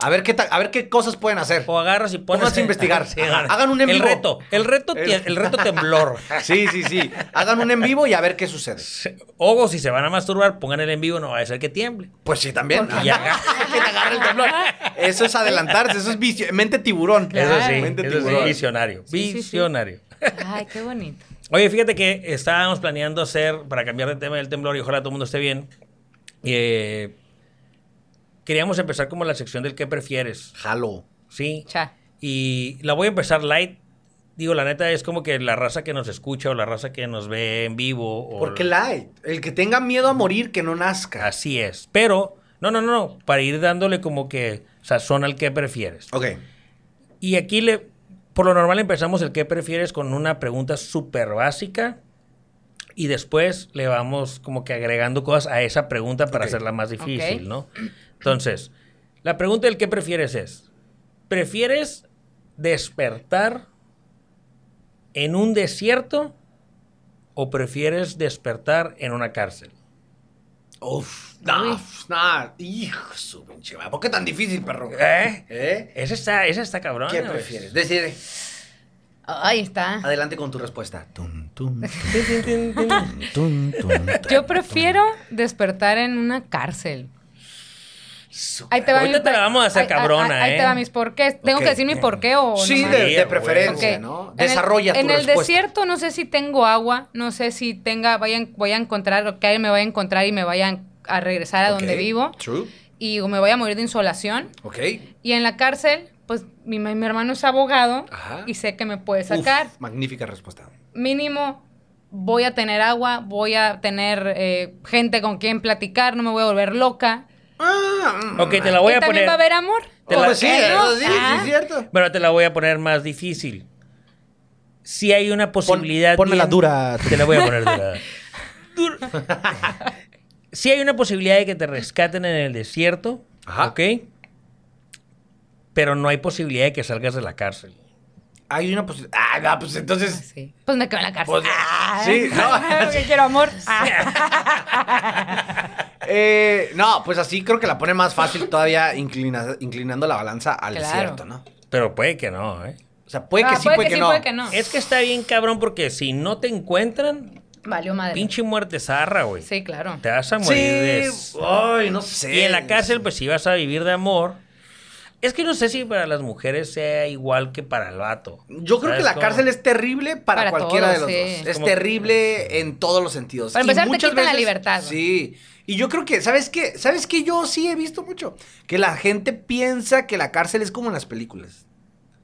a ver qué a ver qué cosas pueden hacer. O agarras y pones. Pónganse a investigar. (laughs) Sí, hagan un en El vivo. reto. El reto, El- tie- el reto temblor. (laughs) Sí, sí, sí. Hagan un en vivo y a ver qué sucede. O si se van a masturbar, pongan el en vivo, no va a ser que tiemble. Pues sí, también. Y te (laughs) agarre el temblor. Eso es adelantarse, eso es vicio- mente tiburón. Claro. Eso sí, Mente eso sí, tiburón. visionario. Sí, sí, sí. Visionario. Ay, qué bonito. Oye, fíjate que estábamos planeando hacer, para cambiar de tema del temblor y ojalá todo el mundo esté bien, eh, queríamos empezar como la sección del qué prefieres, Jalo. ¿sí? Cha. Y la voy a empezar light. Digo, la neta es como que la raza que nos escucha o la raza que nos ve en vivo. O Porque light. El que tenga miedo a morir, que no nazca. Así es. Pero, no, no, no, no. Para ir dándole como que sazón al qué prefieres. Ok. Y aquí le, por lo normal empezamos el qué prefieres con una pregunta súper básica y después le vamos como que agregando cosas a esa pregunta para hacerla más difícil, Ok. ¿no? Entonces, la pregunta del qué prefieres es, ¿prefieres despertar en un desierto o prefieres despertar en una cárcel? Uf. No, no. Hijo, su pinche madre. ¿Por qué tan difícil, perro? ¿Eh? ¿Eh? Esa está, esa está cabrona. ¿Qué prefieres? Decide. Ahí está. Adelante con tu respuesta. Tum, tum, tum. Yo prefiero despertar en una cárcel. Ahí te va Ahorita mi- te la vamos a hacer ahí- cabrona, ahí, ahí ¿eh? te va mis porqués. ¿Tengo que decir mi porqué o Sí, no? de, preferencia. ¿no? En el- Desarrolla En el respuesta. desierto no sé si tengo agua, no sé si tenga, vaya, voy a encontrar, o que alguien me vaya a encontrar y me vayan a regresar a donde vivo. True. Y o me voy a morir de insolación. Ok. Y en la cárcel, pues mi, mi hermano es abogado Ajá. y sé que me puede sacar. Uf, magnífica respuesta. Mínimo voy a tener agua, voy a tener eh, gente con quien platicar, no me voy a volver loca. Ah, Ok, te la voy y a también poner. va a haber amor. Te oh, la- sí, ¿Eh, no? eso sí, sí, Ah. es cierto. Bueno, te la voy a poner más difícil. Si hay una posibilidad. ponmela bien- dura. Te la voy a poner dura. (laughs) (laughs) Si hay una posibilidad de que te rescaten en el desierto, Ajá. ¿ok? Pero no hay posibilidad de que salgas de la cárcel. Hay una posibilidad. Ah, no, pues entonces. Sí. Pues me quedo en la cárcel. Pues, Ah. sí, no. (laughs) Porque quiero amor. Ah. Eh, no, pues así creo que la pone más fácil todavía inclina- inclinando la balanza al Claro. desierto, ¿no? Pero puede que no, ¿eh? O sea, puede que Ah, sí, puede, que, no. puede que no. Es que está bien cabrón porque si no te encuentran, Valió madre. pinche muerte zarra, güey. Sí, claro. Te vas a morir de... Sí, ay, no sé. Y en la cárcel, pues si vas a vivir de amor. Es que no sé si para las mujeres sea igual que para el vato. Yo creo que ¿Sabes la cómo? cárcel es terrible para, Para cualquiera todos, de los sí. dos. Es Como- terrible en todos los sentidos. Para Y empezar, te muchas quitan la libertad, güey. Sí. Y yo creo que, ¿sabes qué? ¿Sabes qué? Yo sí he visto mucho. Que la gente piensa que la cárcel es como en las películas.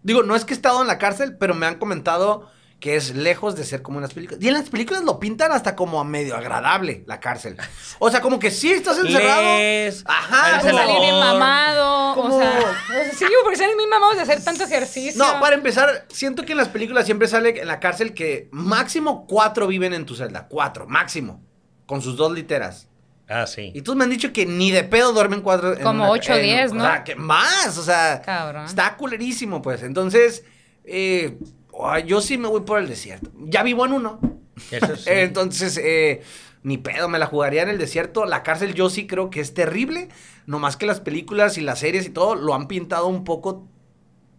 Digo, no es que he estado en la cárcel, pero me han comentado que es lejos de ser como en las películas. Y en las películas lo pintan hasta como a medio agradable, la cárcel. O sea, como que sí estás encerrado. Les- Ajá. Vas a salir bien mamado. Como- O sea, sí, porque salen bien mamados de hacer tanto ejercicio. No, para empezar, siento que en las películas siempre sale en la cárcel que máximo cuatro viven en tu celda. Cuatro, máximo. Con sus dos literas. Ah, sí. Y todos me han dicho que ni de pedo duermen cuatro. en Como una- ocho o en- diez, O ¿no? sea, que más. O sea, Cabrón. está culerísimo, pues. Entonces, eh, yo sí me voy por el desierto. Ya vivo en uno. Eso (laughs) sí. Entonces, eh, ni pedo, me la jugaría en el desierto. La cárcel yo sí creo que es terrible. No más que las películas y las series y todo lo han pintado un poco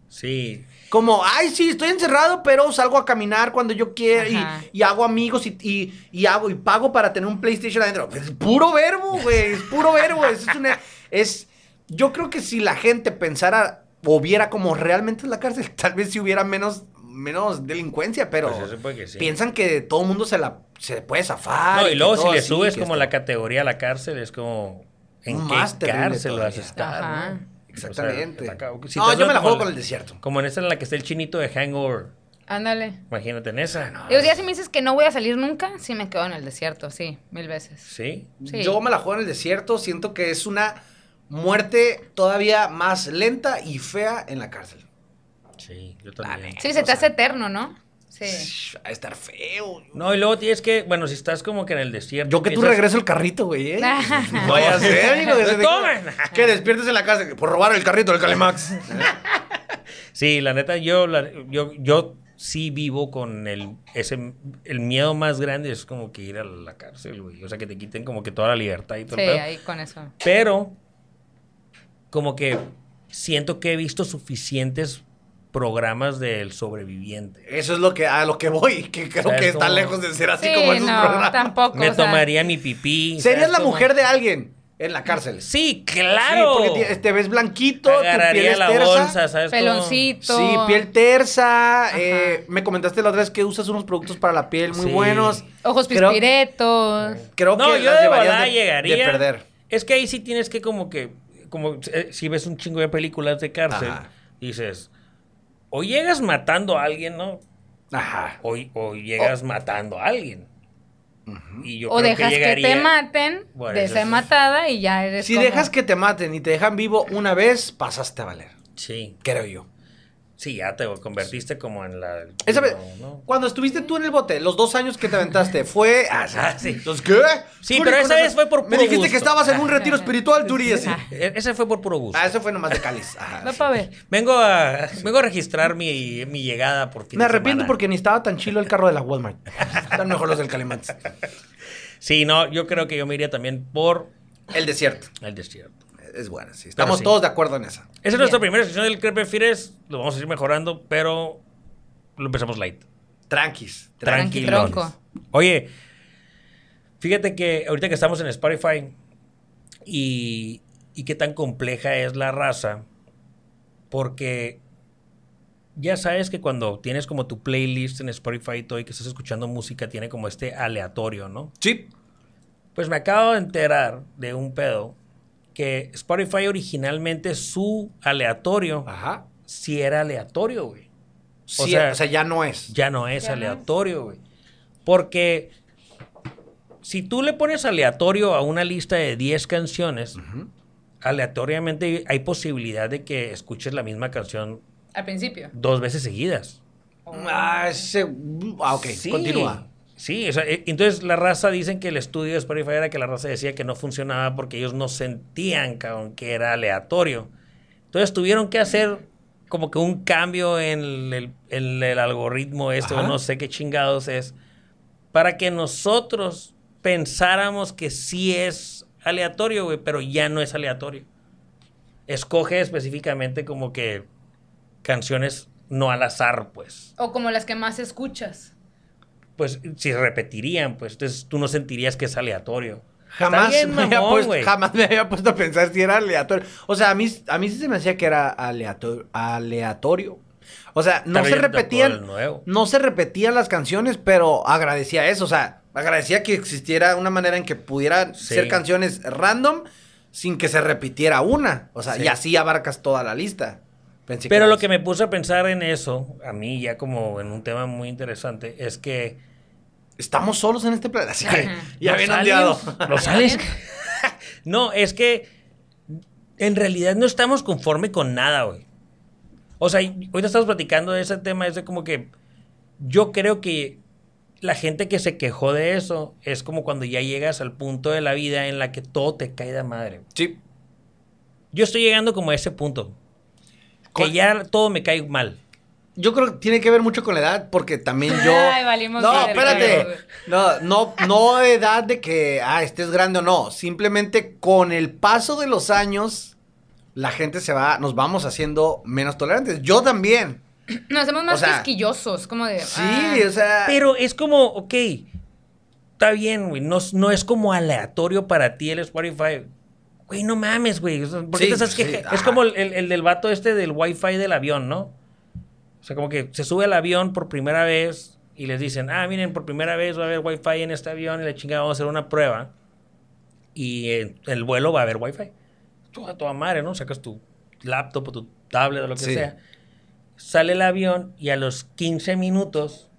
Sí. Como, ay, sí, estoy encerrado, pero salgo a caminar cuando yo quiero y, y hago amigos y, y, y hago y pago para tener un PlayStation adentro. Pues, Es puro verbo, güey, es puro verbo. Es, es una- es- yo creo que si la gente pensara o viera como realmente es la cárcel, (laughs) tal vez si hubiera menos, menos delincuencia, pero Pues eso puede que sí. piensan que todo el mundo se la se puede zafar. No, y luego si le subes como esto- la categoría a la cárcel, es como. ¿En Más qué cárcel vas a estar? Ajá. ¿no? Exactamente. O sea, si no, yo me la juego con el desierto. Como en esa en la que está el chinito de Hangover. Ándale. Imagínate en esa. Digo, ya si me dices que no voy a salir nunca, sí me quedo en el desierto, sí, mil veces. Sí. Sí. Yo me la juego en el desierto, siento que es una muerte todavía más lenta y fea en la cárcel. Sí, yo también. Sí, se te hace eterno, ¿no? Sí. A estar feo. No, y luego tienes que, bueno, si estás como que en el desierto. Yo que tú piensas- regreso el carrito, güey, ¿eh? No (laughs) vaya a ser, amigo. que se te- Tomen. Que despiertes en la casa por robar el carrito del Calemax. (laughs) Sí, la neta, yo, la- yo, yo sí vivo con el, ese, el miedo más grande es como que ir a la cárcel, güey. O sea, que te quiten como que toda la libertad y todo Sí, el pedo. ahí con eso. Pero, como que siento que he visto suficientes programas del sobreviviente. Eso es lo que, a lo que voy, (laughs) que creo O sea, que es está como- lejos de ser así sí, como esos no, programas. tampoco. Me o sea, tomaría mi pipí. Serías ¿sabes la mujer de alguien en la cárcel. Sí, claro. Sí, porque te ves blanquito, tu piel Agarraría es la tersa. bolsa, ¿sabes? cómo? Peloncito. Sí, piel tersa. eh, me comentaste la otra vez que usas unos productos para la piel muy Sí. buenos. Ojos Creo- pispiretos. Creo No, que yo las de de, llegaría. de perder. Es que ahí sí tienes que como que, como eh, si ves un chingo de películas de cárcel, Ajá. dices, o llegas matando a alguien, ¿no? Ajá. O, o llegas matando a alguien. Y yo O creo dejas que, llegaría- te maten Bueno, de ser matada y ya eres Si como- dejas que te maten y te dejan vivo una vez, pasaste a valer. Sí, Creo yo. Sí, ya te convertiste como en la... Esa vez, no, no. cuando estuviste tú en el bote, los dos años que te aventaste, (laughs) fue. Ah, Ah, sí. Entonces, ¿qué? Sí, Tú pero esa vez fue por Me puro dijiste gusto. que estabas en un retiro espiritual, Turi, así. (laughs) E- Ese fue por puro gusto. Ah, eso fue nomás de cáliz. Sí. para ver. Vengo a, vengo a registrar mi, mi llegada por fin Me de arrepiento semana. porque ni estaba tan chilo el carro de la Walmart. Están mejor los del Calimans. (laughs) Sí, no, yo creo que yo me iría también por El desierto. el desierto. Es buena, sí. Estamos sí. todos de acuerdo en esa. Esa es nuestra primera sección del ¿Qué prefieres? Lo vamos a ir mejorando, pero lo empezamos light. Tranquis. Tranqui, Tranquilos. tronco. Oye, fíjate que ahorita que estamos en Spotify y, y qué tan compleja es la raza, porque ya sabes que cuando tienes como tu playlist en Spotify y todo y que estás escuchando música, tiene como este aleatorio, ¿no? Sí. Pues me acabo de enterar de un pedo que Spotify originalmente su aleatorio Ajá. sí era aleatorio, güey. Sí, O o sea, ya no es. Ya no es Ya aleatorio, güey. Porque si tú le pones aleatorio a una lista de 10 canciones, aleatoriamente hay posibilidad de que escuches la misma canción Al principio. dos veces seguidas. Ah, ese. Ah, ok. Sí. Continúa. Sí, o sea, eh, entonces la raza dicen que el estudio de Spotify era que la raza decía que no funcionaba porque ellos no sentían cabrón, que era aleatorio. Entonces tuvieron que hacer como que un cambio en el, en el algoritmo este, o no sé qué chingados es, para que nosotros pensáramos que sí es aleatorio, güey, pero ya no es aleatorio. Escoge específicamente como que canciones no al azar, pues O como las que más escuchas. Pues si repetirían, pues entonces tú no sentirías que es aleatorio. Jamás, me había puesto, jamás me había puesto a pensar si era aleatorio. O sea, a mí, a mí sí se me hacía que era aleatorio. aleatorio. O sea, no se repetían. No se repetían las canciones, pero agradecía eso. O sea, agradecía que existiera una manera en que pudieran Sí. ser canciones random sin que se repitiera una. O sea, Sí. y así abarcas toda la lista. Pensé Pero lo que me puse a pensar en eso, a mí ya como en un tema muy interesante, es que Estamos solos en este planeta. (laughs) Ya (laughs) bien ondeado. (laughs) Los aliens. no, es que en realidad no estamos conforme con nada, güey. O sea, ahorita estamos platicando de ese tema, es de como que yo creo que la gente que se quejó de eso es como cuando ya llegas al punto de la vida en la que todo te cae de madre. Sí. Yo estoy llegando como a ese punto. Que ya todo me cae mal. Yo creo que tiene que ver mucho con la edad, porque también yo. Ay, valimos no, espérate. No, no, no edad de que ah, estés grande o no. Simplemente con el paso de los años, la gente se va, nos vamos haciendo menos tolerantes. Yo también. (clears throat) Nos hacemos más O sea, quisquillosos, como de... Sí, ah, o sea. Pero es como, ok, está bien, güey. No, no es como aleatorio para ti el Spotify. Güey, no mames, güey. ¿Por qué Sí, te estás sí, queja- ajá. Es como el, el- el del vato este del Wi-Fi del avión, ¿no? O sea, como que se sube al avión por primera vez y les dicen, ah, miren, por primera vez va a haber Wi-Fi en este avión y la chingada vamos a hacer una prueba. Y en el vuelo va a haber Wi-Fi. Tú a toda madre, ¿no? Sacas tu laptop o tu tablet o lo que Sí. sea. Sale el avión y a los 15 minutos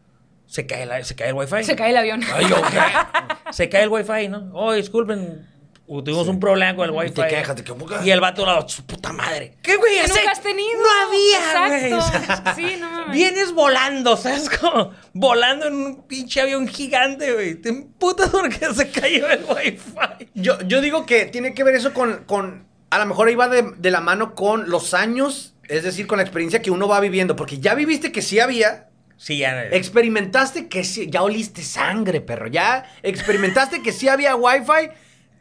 se cae, la- se cae el Wi-Fi. Se cae el avión. Ay, ¿qué? (laughs) Se cae el wifi, ¿no? Oh, disculpen, tuvimos un problema con el wifi. te quejas de que, "Puga". Y el vato, la, su puta madre. ¿Qué, güey? Que Ese- nunca has tenido. No había, güey. Exacto. Sí, no mames. Vienes volando, ¿sabes? Como volando en un pinche avión gigante, güey. Te emputas porque se cayó el wifi. Yo, yo digo que tiene que ver eso con, con a lo mejor ahí va de, de la mano con los años, es decir, con la experiencia que uno va viviendo, porque ya viviste que sí había, Sí, ya. experimentaste que sí, ya oliste sangre, perro, ya experimentaste que sí había wifi,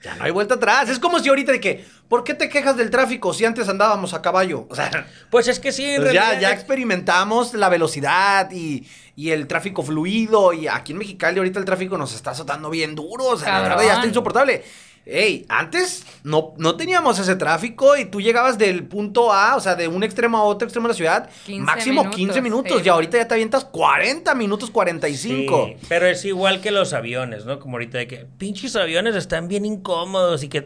ya no hay vuelta atrás. Es como si ahorita de que, ¿por qué te quejas del tráfico si antes andábamos a caballo? O sea, Pues es que sí, en pues ya, realidad. ya experimentamos la velocidad y, y el tráfico fluido. Y aquí en Mexicali ahorita el tráfico nos está azotando bien duro. O sea, la Cabrón. verdad ya está insoportable. Ey, antes no, no teníamos ese tráfico y tú llegabas del punto A, o sea, de un extremo a otro extremo de la ciudad, 15 máximo minutos, 15 minutos. sí. Y ahorita ya te avientas 40 minutos, 45. Sí, pero es igual que los aviones, ¿no? Como ahorita de que pinches aviones están bien incómodos y que...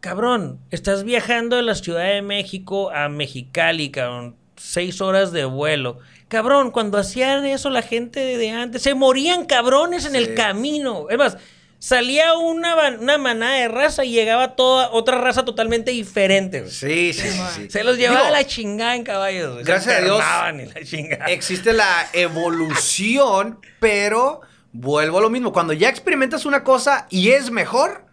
Cabrón, estás viajando de la Ciudad de México a Mexicali, cabrón. Seis horas de vuelo. Cabrón, cuando hacían eso la gente de antes, se morían cabrones en Sí. el camino. Es más, salía una, una manada de raza y llegaba toda otra raza totalmente diferente. güey. Sí, sí, sí. sí. Se los llevaba Digo, a la chingada en caballos. güey. Se gracias a Dios, la chingada. existe la evolución, pero vuelvo a lo mismo. Cuando ya experimentas una cosa y es mejor,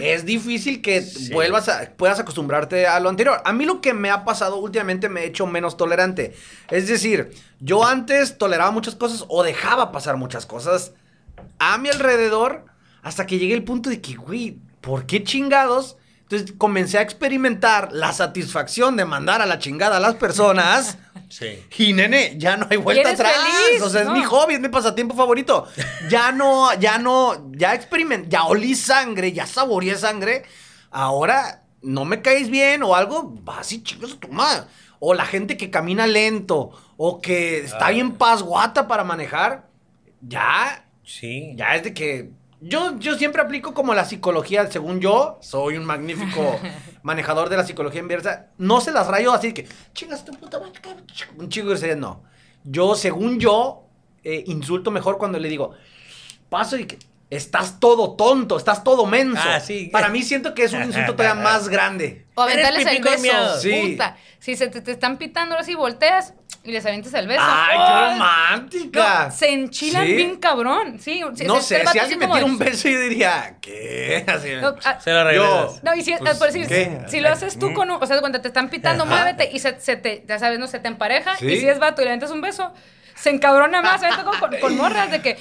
es difícil que Sí. vuelvas a, puedas acostumbrarte a lo anterior. A mí lo que me ha pasado últimamente me he hecho menos tolerante. Es decir, yo antes toleraba muchas cosas o dejaba pasar muchas cosas a mi alrededor hasta que llegué al punto de que, güey, ¿por qué chingados? Entonces comencé a experimentar la satisfacción de mandar a la chingada a las personas. (laughs) Sí. Y nene, ya no hay vuelta atrás. feliz, o sea, es ¿no? mi hobby, es mi pasatiempo favorito. Ya no, ya no, ya experimenté, ya olí sangre, ya saboreé sangre. Ahora no me caes bien o algo, vas y chingas a tu madre. O la gente que camina lento o que está Ah. bien pasguata para manejar. Ya, Sí. ya es de que. Yo, yo siempre aplico como la psicología, según yo, soy un magnífico (laughs) manejador de la psicología inversa. No se las rayo así de que, chingas tu puta madre, cabrón", un chico series, no. Yo, según yo, eh, insulto mejor cuando le digo, paso y que estás todo tonto, estás todo menso. Ah, sí. Para mí siento que es un insulto todavía (laughs) más grande. O aventarles el beso. miedo. Sí. Puta. Si se te, te están pitando así, volteas y les avientas el beso. ¡Ay, qué romántica! No, se enchilan ¿Sí? bien cabrón. Sí, No sé, si alguien me tira de- un beso, yo diría, ¿qué? (laughs) Así, No, ah, Se la regresas. Yo- No, y si, Pues, por decir, ¿qué? si lo haces tú con un, o sea, cuando te están pitando, Ajá. muévete y se, se te, ya sabes, no se te empareja. Sí. Y si es vato y le aventas un beso, se encabrona más, con, con, con morras de que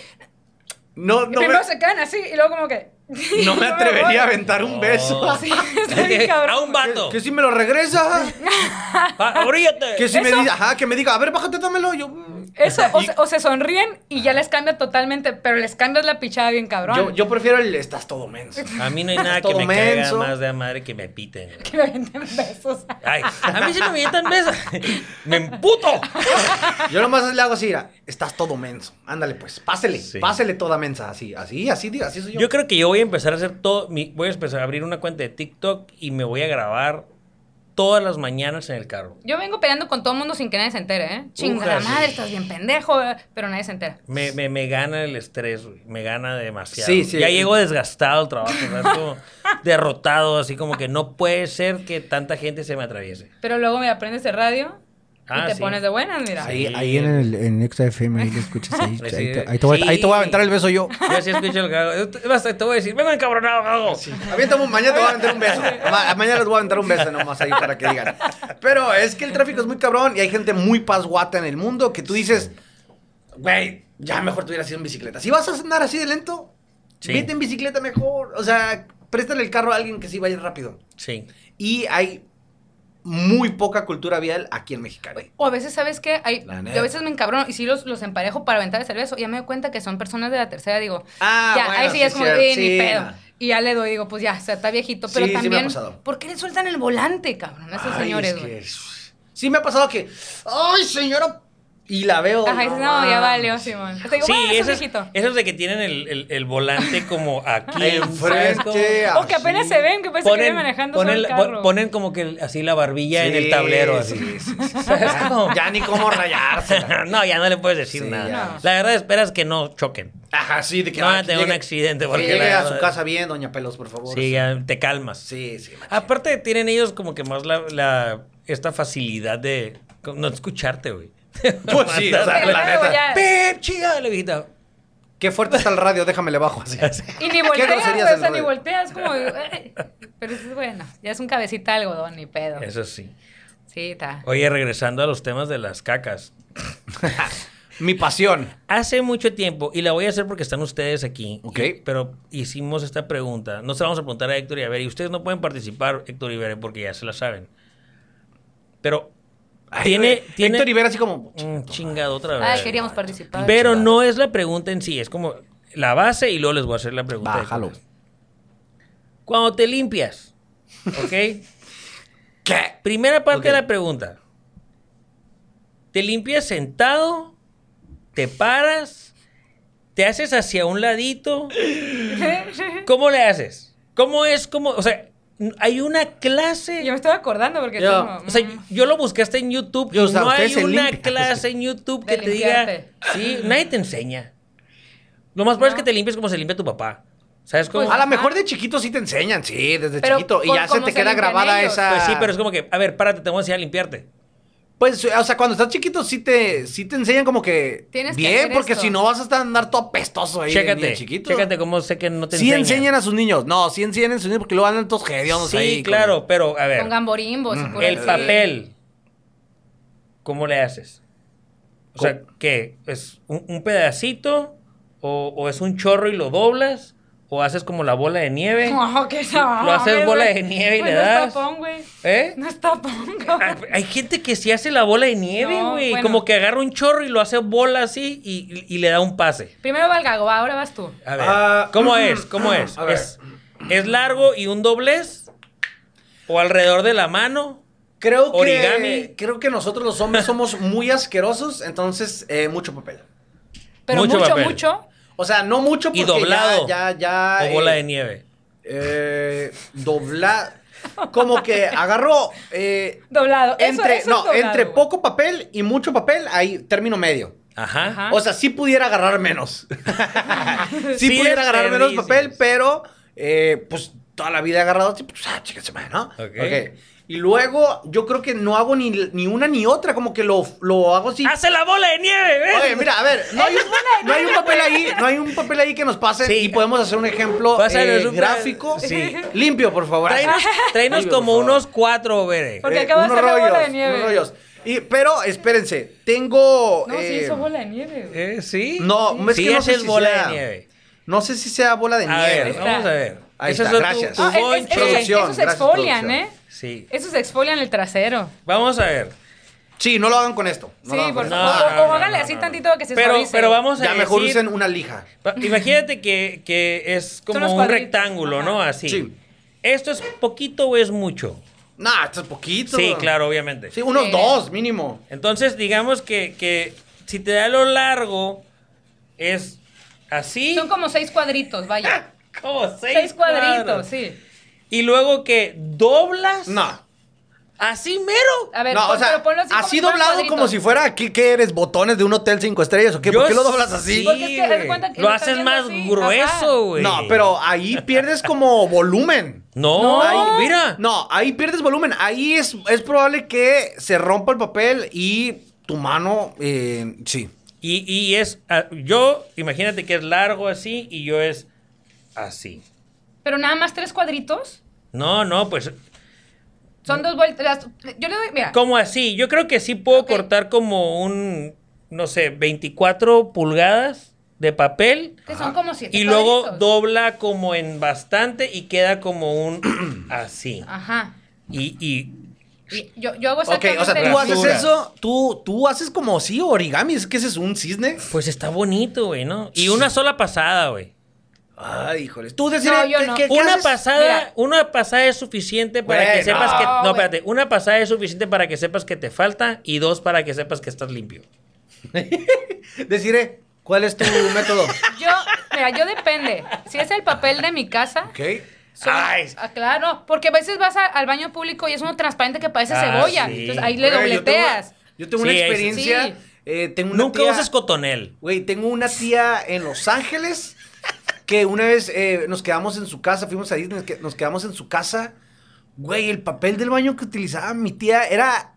No, no primero me, se quedan así y luego como que. no me (laughs) atrevería a aventar un Oh. beso. Sí, (laughs) bien cabrón. (laughs) a un vato. Que si me lo regresa. Ah. Que si me Eso- diga, ajá, que me diga, a ver, bájate, dámelo. Yo, mm. Eso, o, Y- se, o se sonríen y ya les cambia totalmente, pero les cambias la pichada bien cabrón. yo, yo prefiero el estás todo menso. A mí no hay nada que me caiga menso. más de la madre que me piten. (laughs) Que me avienten besos. Ay, a mí se me avientan besos. (laughs) ¡Me emputo! (laughs) Yo nomás le hago así, mira, estás todo menso. Ándale, pues, pásele, Sí. pásele toda mensa, así, así, así, así soy yo. Yo creo que yo voy a empezar a hacer todo. mi- voy a empezar a abrir una cuenta de TikTok y me voy a grabar todas las mañanas en el carro. Yo vengo peleando con todo el mundo sin que nadie se entere, ¿eh? Chingada madre, estás bien pendejo, pero nadie se entera. Me, me, me gana el estrés. Me gana demasiado. Sí, sí. Ya llego desgastado al trabajo, ¿sabes? Como (laughs) derrotado, así como que no puede ser que tanta gente se me atraviese. Pero luego me aprendes de radio Ah, y te sí. pones de buenas, mira. Ahí, Sí. ahí en el en XFM, ahí lo escuchas ahí. Sí. ahí, te, ahí te voy, a- ahí te voy a aventar el beso yo. (laughs) Yo sí escucho el. Basta, te voy a decir, vengo encabronado. Aviéntame un- mañana te voy a aventar un beso. Ma- mañana les voy a aventar un beso nomás ahí para que digan. Pero es que el tráfico es muy cabrón y hay gente muy pasguata en el mundo que tú dices, güey, ya mejor te hubieras ido en bicicleta. Si vas a andar así de lento, Sí. vete en bicicleta mejor. O sea, préstale el carro a alguien que sí vaya rápido. Sí. Y hay muy poca cultura vial aquí en Mexicali. O a veces, ¿sabes qué? Hay, yo a veces me encabrono y sí los, los emparejo para aventar el cervezo. Y ya me doy cuenta que son personas de la tercera. Digo, Ah, ya, bueno, ahí sí, sí, es como, eh, sí, ni pedo. Y ya le doy, digo, pues ya, o sea, está viejito. Pero Sí, sí también, pasado. ¿por qué le sueltan el volante, cabrón? A esos Ay, señores, es güey. que- Sí me ha pasado que, ay, señora, y la veo. Ajá, dices, no, ya valió, Simón. Te digo, Sí, bueno, es un esos, viejito. esos de que tienen el, el- el volante como aquí Enfrente. O que apenas se ven, que parece que vienen manejando ponen, solo el pon- carro. ponen como que así la barbilla en el tablero. Así. sí, sí, (laughs) sí. ¿Sabes cómo? Ya ni cómo rayarse. (laughs) no, ya no le puedes decir Sí, nada. La verdad esperas que no choquen. Ajá, sí, de que No van a tener un llegue- accidente. Que Porque llegue la a su casa bien, doña Pelos, por favor. Sí, ya te calmas. Sí, sí. Aparte tienen ellos como que más la, la- esta facilidad de no escucharte, güey. (laughs) Pues sí, o sea, Pero la neta. ¡Pep, chica! Le grita. Qué fuerte está el radio, déjame le bajo así. Y ni volteas, güey, o sea, ni volteas, como... "Ey". Pero eso es bueno, ya es un cabecita de algodón, ni pedo. Eso sí. Sí, está. Oye, regresando a los temas de las cacas. (laughs) Mi pasión. Hace mucho tiempo, y la voy a hacer porque están ustedes aquí, Ok. y- pero hicimos esta pregunta. No se la vamos a preguntar a Héctor y a ver, y ustedes no pueden participar, Héctor y Bere, porque ya se la saben. Pero tiene, tiene Héctor Rivera así como... Chingado otra vez. Ay, queríamos participar. Pero no es la pregunta en sí, es como la base y luego les voy a hacer la pregunta. Bájalo. Cuando te limpias, ¿ok? (laughs) ¿Qué? Primera parte de la pregunta. ¿Te limpias sentado? ¿Te paras? ¿Te haces hacia un ladito? (laughs) ¿Cómo le haces? ¿Cómo es? como O sea, hay una clase. Yo me estoy acordando porque Yo- O sea, mm, yo lo busqué hasta en YouTube Yo, o y sea, no hay una clase en YouTube que De te diga. Sí, nadie te enseña. Lo más probable es que te limpies como se limpia tu papá. ¿Sabes cómo? Pues, A lo mejor de chiquito sí te enseñan, sí, desde Pero chiquito. Y ya se te se queda grabada ellos. esa... Pues sí, pero es como que, a ver, párate, te voy a enseñar a limpiarte. Pues, o sea, cuando estás chiquito sí te, sí te enseñan como que... Tienes que bien, hacer porque esto. si no vas a estar andar todo apestoso ahí de Chécate, niño chiquito. chécate cómo sé que no te Sí enseñan. enseñan a sus niños. No, sí enseñan a sus niños porque luego andan todos hediondos Sí, ahí. con- claro, pero a ver, Con gamborimbos el así. papel, ¿cómo le haces? O sea. ¿qué? ¿Es un, un pedacito? O, o es un chorro y lo doblas? ¿O haces como la bola de nieve? (laughs) No, que no, Lo haces bola de nieve y Pues le no das. es tapón, güey. ¿Eh? No es tapón, Hay, cabrón. hay gente que sí hace la bola de nieve, No, güey. bueno. Como que agarra un chorro y lo hace bola así y, y le da un pase. Primero va el gago, ahora vas tú. A ver, Ah, ¿cómo (clears throat) es? ¿Cómo es? a ver. ¿Es? ¿Es largo y un doblez? ¿O alrededor de la mano? Creo que, Origami. creo que nosotros los hombres somos muy asquerosos, entonces eh, mucho papel. Pero Mucho mucho, papel. mucho. O sea, no mucho porque ¿Y doblado? ya, ya, ya ¿O bola eh, de nieve? eh, dobla, como que agarro eh, Doblado. Eso- entre, eso no, doblado, entre poco papel y mucho papel, hay término medio. Ajá. Ajá. O sea, sí pudiera agarrar menos. (laughs) sí, Sí pudiera agarrar menos papel, pero eh, pues toda la vida he agarrado así, pues, ah, chica, se me, ¿no? Ok. Y luego yo creo que no hago ni, ni una ni otra, como que lo, lo hago así. ¡Hace la bola de nieve! ¿ves? Oye, mira, a ver, no (laughs) hay, un, no hay un papel ahí, no hay un papel ahí que nos pase Sí. y podemos hacer un ejemplo eh, un- gráfico Sí. limpio, por favor. Tráenos, tráenos Limpio, como por favor. unos cuatro. Porque Eh, acaba de unos hacer la bola rollos, de nieve. unos rollos. Y, pero espérense, tengo. No, sí eh, hizo bola de nieve, güey. ¿Eh? ¿Sí? No, es sí que no sé si bola sea- de nieve. No sé si sea bola de A nieve. ver, vamos a ver. Ahí Ese está, es tu- gracias. tu Ah, es- es- es- esos gracias, exfolian. ¿eh? Sí. Esos exfolian el trasero. Vamos a ver. Sí, no lo hagan con esto. no sí, por favor. no, o, háganle no, así no. tantito que se Pero, suavice. pero vamos a Ya mejor decir- usen una lija. Imagínate que, que es como un rectángulo, ¿no? Así. Sí. ¿Esto es poquito o es mucho? Nah, esto es poquito. Sí, claro, obviamente. Sí, unos Sí. dos mínimo. Entonces, digamos que, que si te da lo largo, es así. Son como seis cuadritos, vaya. (laughs) como seis, Seis cuadritos, cuadros. sí. Y luego que doblas. No. Así mero. A ver, no, pon- o sea, pero ponlo así, como así doblado cuadritos. como si fuera aquí que eres botones de un hotel cinco estrellas o qué, Yo ¿por qué lo doblas así? sí, Porque es que, haz de güey. cuenta que lo haces más así, grueso, güey. No, pero ahí pierdes como volumen. No, Ahí- mira. No, ahí pierdes volumen. Ahí es, es probable que se rompa el papel y tu mano, eh, sí. Y, y es. ah, yo, imagínate que es largo así y yo es así. Pero nada más tres cuadritos. No, no, pues. Son dos vueltas. Yo le doy, mira. Como así. Yo creo que sí puedo Ok. cortar como un. No sé, 24 pulgadas de papel. Que son como siete Y luego cuadritos. dobla como en bastante y queda como un (clears throat) así. Ajá. Y, y yo, yo hago Ok, exactamente o sea, tú haces eso, tú, tú haces como sí origami, es que ese es un cisne. Pues está bonito, güey, ¿no? Y una sola pasada, güey. Ay, híjoles. Tú decís No, yo no. Una pasada, Mira. una pasada es suficiente para que sepas que. No, espérate. Una pasada es suficiente para que sepas que te falta y dos para que sepas que estás limpio. (laughs) Deciré, ¿cuál es tu método? Yo, mira, yo depende. Si es el papel de mi casa, Ok. son- Ay. ah, claro, porque a veces vas a- al baño público y es uno transparente que parece Ah, cebolla. sí. Entonces ahí le Güey, yo tengo- dobleteas. Yo tengo Sí, una experiencia. Sí. eh, tengo una Nunca tía- uses cotonel. Güey, tengo una tía en Los Ángeles que una vez eh, nos quedamos en su casa, fuimos a Disney, que- nos quedamos en su casa. Güey, el papel del baño que utilizaba mi tía era.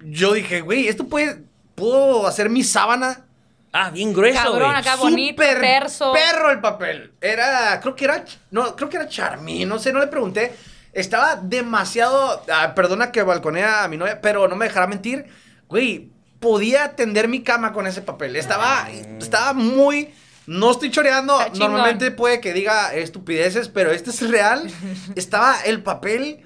Yo dije, güey, esto puede. ¿Puedo hacer mi sábana? Ah, bien grueso, Cabrón, güey. acá. bonito, Súper terso. perro el papel. Era, creo que era, no, creo que era Charmy, no sé, no le pregunté. Estaba demasiado, ah, perdona que balconea a mi novia, pero no me dejará mentir. Güey, podía tender mi cama con ese papel. Estaba, estaba muy, no estoy choreando. Normalmente puede que diga estupideces, pero este es real. (laughs) Estaba el papel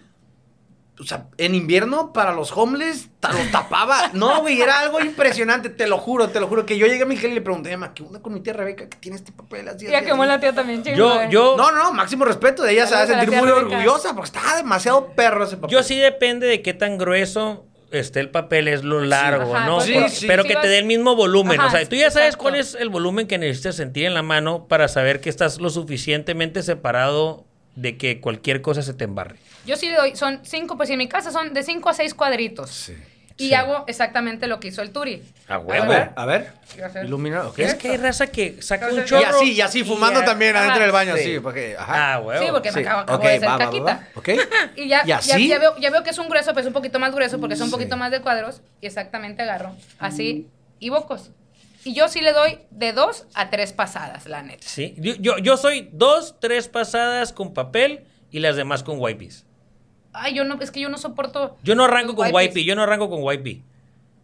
o sea, en invierno para los homeless lo tapaba. No, güey, era algo impresionante, te lo juro, te lo juro. Que yo llegué a Miguel y le pregunté, ma, ¿qué onda con mi tía Rebeca que tiene este papel así? Ya quemó así?" la tía también, chingo, Yo, yo, No, no, máximo respeto. De ella se va a sentir muy Rebeca. orgullosa porque estaba demasiado perro ese papel. yo sí depende de qué tan grueso esté el papel, es lo largo, Ajá, ¿no? pues, Sí, Pero- sí. pero Sí que te dé el mismo volumen. Ajá, o sea, tú ya sabes exacto. cuál es el volumen que necesitas sentir en la mano para saber que estás lo suficientemente separado de que cualquier cosa se te embarre. Yo sí le doy, son cinco, pues en mi casa son de cinco a seis cuadritos. Sí. Y Sí. hago exactamente lo que hizo el Turi. A A huevo. ver, a ver. ¿Qué va a hacer? Ilumina, ok. Es que hay raza que saca un Y chorro. Y así, y así, fumando ya- también Ajá. adentro del baño, Sí. sí. porque, ajá. Ah, huevo. Sí, porque Sí. me acabo, acabo de hacer va, va, va, caquita. va. Ok. (laughs) Y ya, ¿Y ya, así? ya veo, ya veo que es un grueso, pero es un poquito más grueso porque son un poquito Sí. más de cuadros. Y exactamente agarro así y bocos. Y yo sí le doy de dos a tres pasadas, la neta. Sí. Yo, yo, yo soy dos, tres pasadas con papel y las demás con wipes. Ay, yo no, es que yo no soporto. Yo no arranco con wipey, yo no arranco con wipey.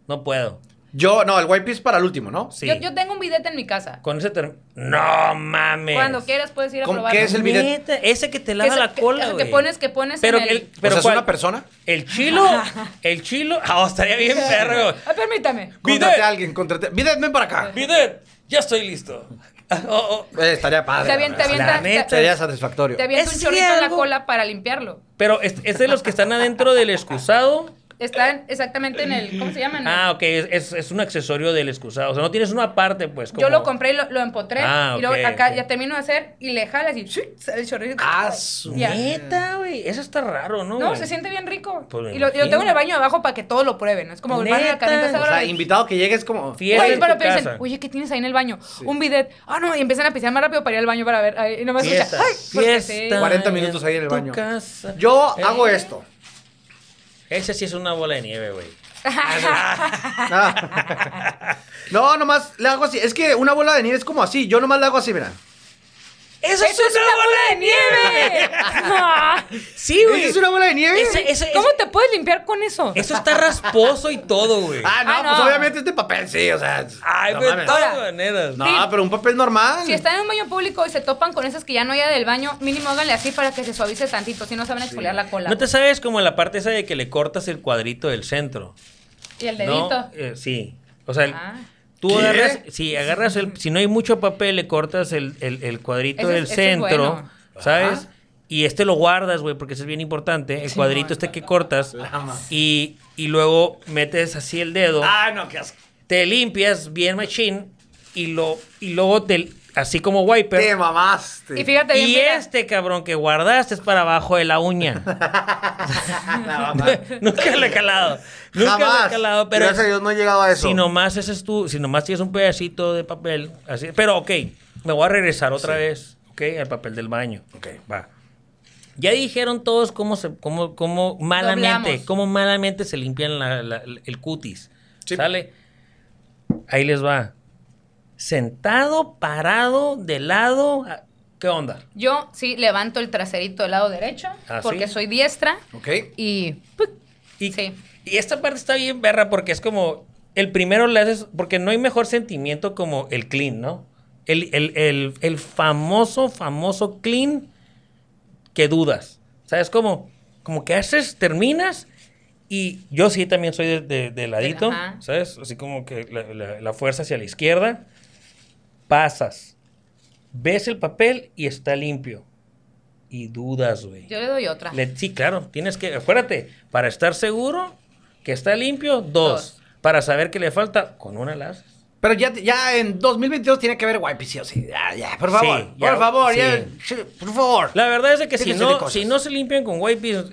No puedo. Yo, no, el wipe es para el último, ¿no? Sí. Yo, yo tengo un bidet en mi casa. Con ese term- No mames. Cuando quieras puedes ir a ¿Cómo- probarlo. qué es el bidet? Neta, ese que te Que lava es- la que- cola, que güey. pones- que pones pero en el- el, ¿Pero pero o sea, es una persona? El chilo, (laughs) el chilo. Ah, (laughs) estaría bien (laughs) perro. Ah, permítame. Contrate a alguien, contrate. Bidet, ven para acá. Bidet, ya estoy listo. (laughs) Oh, oh. Eh, estaría padre. Te avienta, te la verdad. La avienta, neta. te, Sería satisfactorio. te avienta un Es chorrito en la cola para limpiarlo. Pero es, es de los que están adentro del excusado. Está exactamente en el. ¿Cómo se llama? Ah, ok, es, es- es un accesorio del excusado. O sea, no tienes una aparte, pues. Yo lo compré y lo, lo empotré. Ah, y luego ok, acá ya termino de hacer y le jalas y sale el chorrito. Ah, su- Ya. Neta, güey. Eso está raro, ¿no? No, se siente bien rico. Pues y, lo, tengo en el baño abajo para que todos lo prueben. Es como baño de Neta. caliente O sea, invitado que llegue es como. Fiesta Oye, pero ¿qué tienes ahí en el baño? Un bidet. Ah, no, y empiezan a pisar más rápido para ir al baño para ver. Ay, Y no me escucha. Fiesta, Ay, porque fiesta. sí. 40 minutos ahí en el baño. casa. Yo Eh. hago esto. Ese sí es una bola de nieve, güey. (laughs) No, nomás le hago así. Es que una bola de nieve es como así. Yo nomás le hago así, mira. ¡Eso, ¡Eso es una bola de nieve! (laughs) Sí, güey. ¿Esa es una bola de nieve? Ese- ese- ¿Cómo te puedes limpiar con eso? Eso está rasposo y todo, güey. Ah, no, Ah, pues no. obviamente este papel sí, o sea. Ay, no de mames. todas Ahora, maneras. No, Sí. pero un papel normal. Si están en un baño público y se topan con esas que ya no haya del baño, mínimo háganle así para que se suavice tantito, si no saben exfoliar la cola. ¿No te sabes como la parte esa de que le cortas el cuadrito del centro? Y el ¿No? dedito. Eh, sí. O sea, el- Ah. Tú ¿Qué? agarras, si agarras el, si no hay mucho papel, le cortas el, el- el cuadrito Ese del es centro, bueno. ¿sabes? Ajá. Y este lo guardas, güey, porque eso es bien importante. El Sí, cuadrito no, este que cortas. Y, y luego metes así el dedo. Ah, no, qué asco. Te limpias bien machine. Y, lo, y luego te, así como wiper. Te mamaste. Y fíjate bien, Y mira, este cabrón que guardaste es para abajo de la uña. (laughs) (laughs) Nunca le he calado. Nunca le he calado, pero Gracias a Dios no he llegado a eso. si nomás ese es tu, si nomás tienes un pedacito de papel, así. Pero ok, me voy a regresar otra vez, ok, al papel del baño. Ok. Va. Ya dijeron todos cómo se, cómo, cómo malamente, Doblamos. cómo malamente se limpian la- la- el cutis. Sí. ¿Sale? Ahí les va. Sentado, parado, de lado. ah, ¿Qué onda? yo sí levanto el traserito del lado derecho, ¿Ah, porque sí? soy diestra, Ok. y... ¡puc! Y, Sí. y esta parte está bien berra porque es como. El primero le haces. Porque no hay mejor sentimiento como el clean, ¿no? El, el- el- el famoso, famoso clean que dudas. ¿Sabes? Como, como que haces, terminas Y yo sí también soy de, de- de ladito, Ajá. ¿sabes? Así como que la, la- la fuerza hacia la izquierda. Pasas. Ves el papel y está limpio. Y dudas, güey. Yo le doy otra. Le- sí, claro, tienes que, acuérdate, para estar seguro que está limpio, dos. Dos. Para saber que le falta, con una la haces. Pero ya, ya en 2022 tiene que haber wipes, sí o sí. Ya, ya, por favor. Sí, ya, por favor, sí. ya, sí, por favor. La verdad es de que si no, si no se limpian con wipes,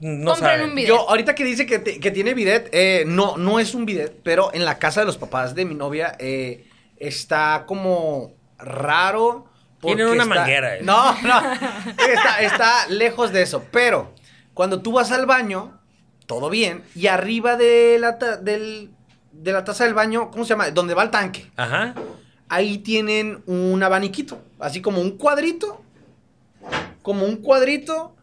no Compren saben. un bidet. Yo, ahorita que dice que, te- que tiene bidet, eh, no, no es un bidet, pero en la casa de los papás de mi novia eh, está como raro. Tienen una está- manguera, (laughs) eh. No, no. Está, está lejos de eso. Pero cuando tú vas al baño, todo bien, y arriba de la, ta- del, de la taza del baño, ¿cómo se llama? Donde va el tanque. Ajá. Ahí tienen un abaniquito, así como un cuadrito, como un cuadrito,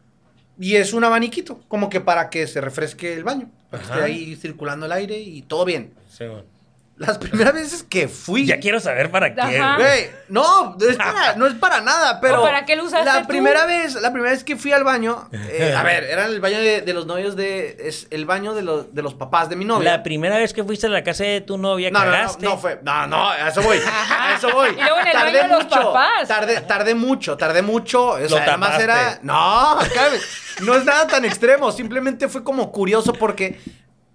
y es un abaniquito, como que para que se refresque el baño, para que Ajá. esté ahí circulando el aire y todo bien. Sí, bueno. Las primeras veces que fui... Ya quiero saber para qué. Ajá. güey. Güey, no, no es para, no es para nada, pero... ¿O para qué lo usaste La tú? primera vez, la primera vez que fui al baño, (laughs) eh, a ver, era el baño de, de los novios de... Es el baño de los, de los papás de mi novia. La primera vez que fuiste a la casa de tu novia, No, no, no, cagaste. no fue. No, no, a eso voy. A eso voy. (laughs) Y luego en el baño de los mucho. papás. Tardé, tardé mucho, tardé mucho. O sea, además era. No, cabe- no es nada tan extremo. Simplemente fue como curioso porque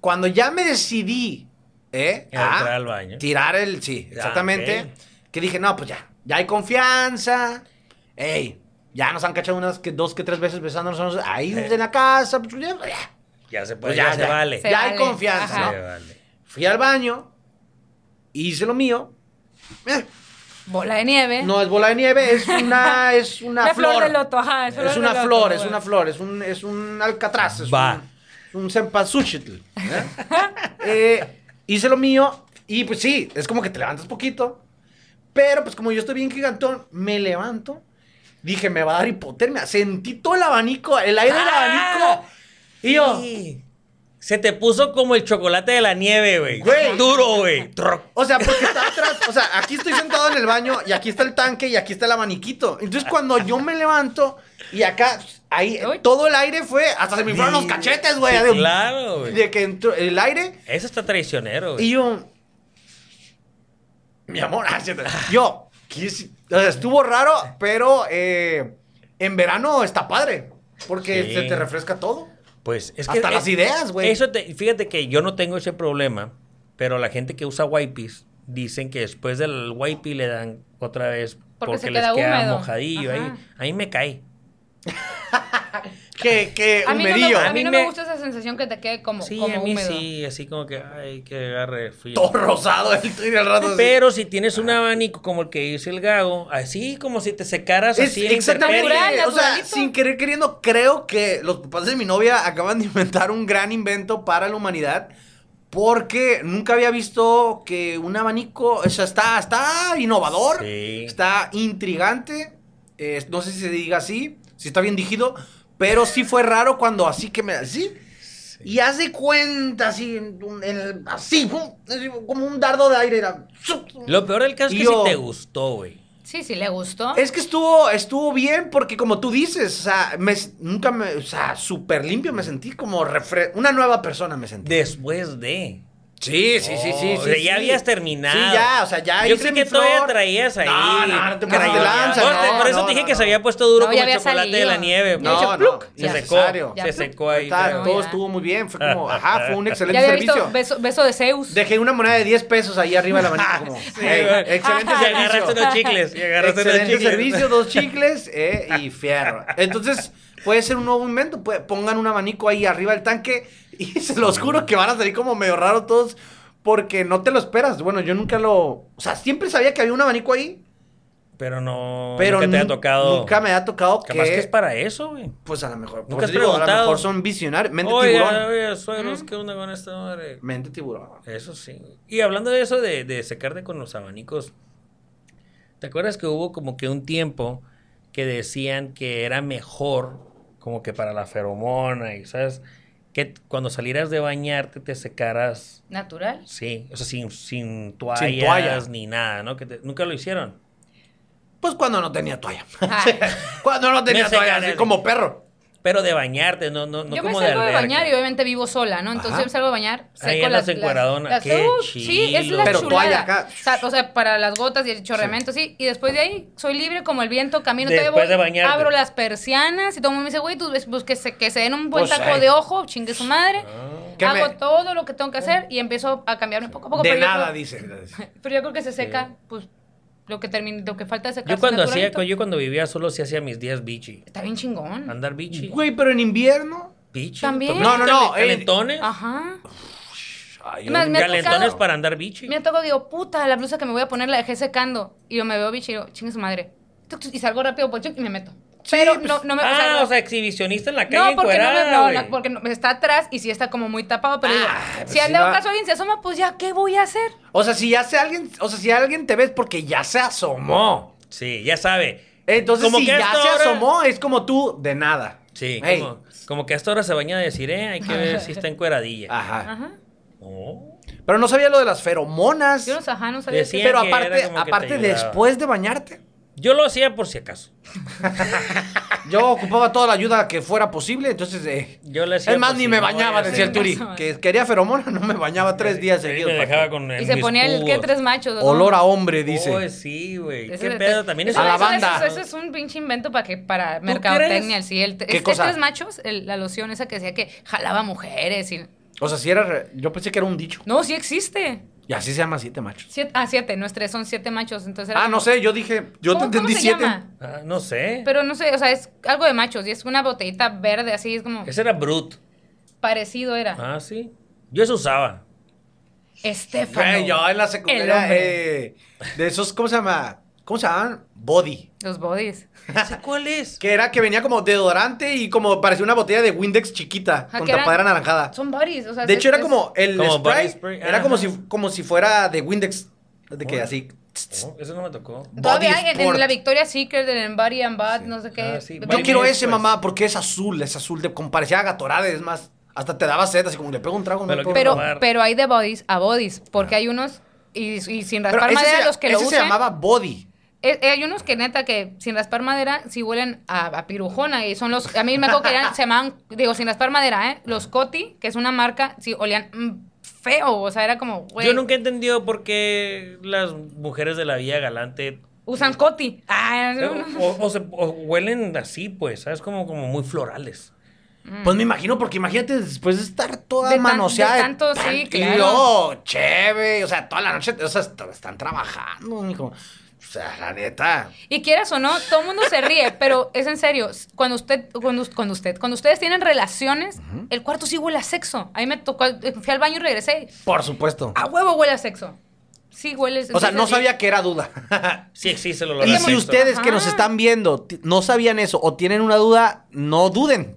cuando ya me decidí, ¿eh? A entrar al baño. Tirar el. Sí, Ah, exactamente. Que dije, no, pues ya. Ya hay confianza. Ey. Ya nos han cachado unas que dos que tres veces besándonos ahí Eh. en la casa. Pues ya, ya. Ya se puede, Pues ya, ya, se ya. vale. Se Ya hay confianza. ¿no? Se vale. Fui al baño, hice lo mío. Eh, Bola de nieve. no es bola de nieve, es una, (laughs) es una La flor flor. de loto, ajá, es flor Es de una loto, flor, es una flor, es un, es un alcatraz, es Va. un, un cempasúchitl, ¿eh? (laughs) Eh, hice lo mío y pues sí, es como que te levantas poquito, pero pues como yo estoy bien gigantón, me levanto, dije, me va a dar hipotermia, sentí todo el abanico, el aire del Ah, abanico, y yo... Sí. Se te puso como el chocolate de la nieve, güey. Güey. Duro, güey. O sea, porque está atrás, o sea, aquí estoy sentado en el baño y aquí está el tanque y aquí está el abaniquito. Entonces cuando yo me levanto y acá, ahí, Uy. todo el aire fue, hasta se me fueron los cachetes, güey. Sí, de, claro, güey. de que entró el aire Eso está traicionero, güey. y yo, mi amor, (laughs) ah, yo, quis- o sea, estuvo raro, pero eh, en verano está padre, porque Sí. se te refresca todo. Pues es que. Hasta es- las ideas, güey. Eso te, fíjate que yo no tengo ese problema, pero la gente que usa wipes dicen que después del wipe le dan otra vez Porque porque, se les queda mojadillo ahí. Ajá. A mí me cae. (laughs) Que, que A mí, no me, humerillo. a mí no me me- gusta esa sensación que te quede como, Sí, como a mí húmedo. sí, así como que, ay, que agarre frío. todo rosado el al rato así. Pero si tienes un abanico como el que dice el gago, así como si te secaras Es así en exactamente. Natural, o sea, sin querer queriendo, creo que los papás de mi novia acaban de inventar un gran invento para la humanidad. Porque nunca había visto que un abanico, o sea, está, está innovador, Sí. está intrigante, eh, no sé si se diga así, si está bien digido, pero sí fue raro cuando así que me, así, y haz de cuenta, así, en un- en el- así, como un dardo de aire, era, Lo peor del caso es que yo- si te gustó, güey. Sí, sí, le gustó. Es que estuvo, estuvo bien porque como tú dices, o sea, me- nunca me, o sea, súper limpio me sentí como refre una nueva persona me sentí. Después de. Sí, sí, sí, sí, Oh, sí. o sea, ya sí. habías terminado. Sí, ya, o sea, ya Yo hice creí que todavía traías ahí. No, no, no te pases de Traías- lanza, Por- no, Por eso no, te dije no, que no. se había puesto duro No, como el había chocolate de la nieve. No, hecho no, Se ya. secó. Ya, Se secó ahí. Todo ya. estuvo muy bien, fue como, ajá, fue un Ya excelente había servicio. visto beso, beso de Zeus. Dejé una moneda de 10 pesos ahí arriba del abanico como, (laughs) Sí, "Hey, güey. excelente (laughs) Y servicio. agarraste unos chicles. Y agarraste unos Excelente chicles. servicio, dos chicles eh, y fierro. Entonces, puede ser un nuevo invento. puede- pongan un abanico ahí arriba del tanque y (laughs) se los juro que van a salir como medio raro todos porque no te lo esperas. Bueno, yo nunca lo... O sea, siempre sabía que había un abanico ahí, Pero no. pero nunca te ha tocado. Nunca me ha tocado Capaz que... que es para eso, güey. Pues a lo mejor. ¿Nunca has digo, a lo preguntado? mejor son visionarios. Mente Oye, tiburón. oye, suegros, ¿qué onda con esta madre? Mente tiburón. Eso sí. Y hablando de eso de, de secarte con los abanicos, ¿te acuerdas que hubo como que un tiempo que decían que era mejor como que para la feromona y, ¿sabes? Que cuando salieras de bañarte te secaras, Natural. sí, o sea, sin, sin toallas toalla. ni nada, ¿no? Que te- nunca lo hicieron. Pues cuando no tenía toalla. Ah. (laughs) cuando no tenía toalla, así como perro. Pero de bañarte, no, no, no yo me como de salgo de, bañar y obviamente vivo sola, ¿no? Entonces Ajá. yo me salgo de bañar, Ahí seco andas las, encueradona. las- Qué Uh, Sí, es la Pero chulada. toalla acá. O sea, para las gotas y el chorreamento, sí. Y después de ahí, soy libre como el viento, camino, Después voy, de bañarte. abro las persianas y todo el mundo me dice, güey, tú ves, pues que se, que se den un buen Pues, taco de ojo, chingue su madre. ¿Qué Hago me- todo lo que tengo que hacer y empiezo a cambiarme poco a poco. De pero nada, creo- dice. (laughs) Pero yo creo que se seca, pues, lo que termina, lo que falta de secar. Yo cuando hacía, yo cuando vivía solo sí hacía mis días bichi. Está bien chingón. Andar bichi. Güey, pero en invierno. Bichi. También. No, no, no, calen- Calentones. Ajá. Ay, Es más, me ha Calentones tocado- para andar bichi. Me tocado, digo, puta, la blusa que me voy a poner la dejé secando. Y yo me veo bicho y digo, chingue su madre. Y salgo rápido por y me meto. Pero pues, no, no me ah, no- o sea, exhibicionista en la calle no, porque no, encuerada, no, güey. no, porque no- está atrás y sí está como muy tapado, pero digo, Ah, pues si al dado caso alguien se asoma, pues ya, ¿qué voy a hacer? O sea, si ya se alguien, o sea, si alguien te ves porque ya se asomó. Sí, ya sabe. Entonces, Como si que ya se hora- asomó, es como tú, de nada. Sí, como, como que a esta hora se baña de decir, eh, hay que ver si está (laughs) encueradilla. Ajá. Ajá. Oh. Pero no sabía lo de las feromonas. Yo no sé, ajá, no sabía Pero aparte, aparte después de bañarte, Yo lo hacía por si acaso. (laughs) yo ocupaba toda la ayuda que fuera posible, entonces... Eh, Yo le hacía es más, ni si me bañaba, decía el. Turi. (laughs) Que quería feromona, no me bañaba tres días seguidos. Y se mis ponía el que tres machos. ¿no? Olor a hombre, dice. Oh, sí, güey. ¿Qué de- pedo? También eso, A la eso- banda. Eso, eso es un pinche invento para que para mercadotecnia, sí. El, ¿Qué es- cosa? Es tres machos, el- la loción esa que decía que jalaba mujeres y... O sea, si era... re- Yo pensé que era un dicho. No, sí existe. Y así se llama siete machos. Siete- ah, siete, no es tres, son siete machos. Entonces era Ah, como- no sé, yo dije... Yo te ¿Cómo- entendí ¿Cómo se siete. llama? Ah, no sé. Pero no sé, o sea, es algo de machos y es una botellita verde así, es como Ese era Brut. parecido era. Ah, sí. Yo eso usaba. Estefano. Güey, yo en la secundaria... eh, de esos, ¿cómo se llama? ¿Cómo se llaman? Body. Los bodies. ¿Ese cuál es? Que era que venía como deodorante y como parecía una botella de Windex chiquita, Ajá, con que eran- tapadera anaranjada. Son bodies, o sea. De es- hecho, era es- como el Como body spray, spray, era como ajá. si, como si fuera de Windex. De que Órale. así. Oh, ese no me tocó. Todavía Body hay en, Sport. en la Victoria's Secret, en Body and Bath, no sé qué. Ah, sí, Yo Body quiero Mix, ese, pues. mamá, porque es azul, es azul, de, como parecía Gatorade, es más, hasta te daba sed, así como le pego un trago. Me no lo puedo quiero Pero, probar. pero hay de bodies a bodies, porque hay unos, y, y sin Pero raspar ese, madera, se, los que lo ese se usan. llamaba Body. Eh, eh, hay unos que neta que sin raspar madera sí huelen a, a pirujona y son los a mí me acuerdo que eran, se llamaban digo sin raspar madera eh los Coti que es una marca sí olían mm, feo o sea era como güey Yo nunca he entendido por qué las mujeres de la Villa Galante usan Coti ah, no, o, o se, o huelen así, pues, ¿sabes? Como, como muy florales. Pues me imagino, porque imagínate después de estar toda De tan- manoseada. de tanto, sí, y claro. luego, chévere, o sea, toda la noche, o sea, est- están trabajando, mijo. O sea, la neta. Y quieras o no, todo el mundo se ríe, (laughs) pero es en serio. Cuando usted, cuando, cuando usted, cuando ustedes tienen relaciones, el cuarto sí huele a sexo. A mí me tocó, fui al baño y regresé. Por supuesto. A huevo huele a sexo. Sí huele. O sea, no sí. sabía que era duda. (laughs) Sí existe el olor y si ustedes que nos Ajá. están viendo no sabían eso o tienen una duda, no duden.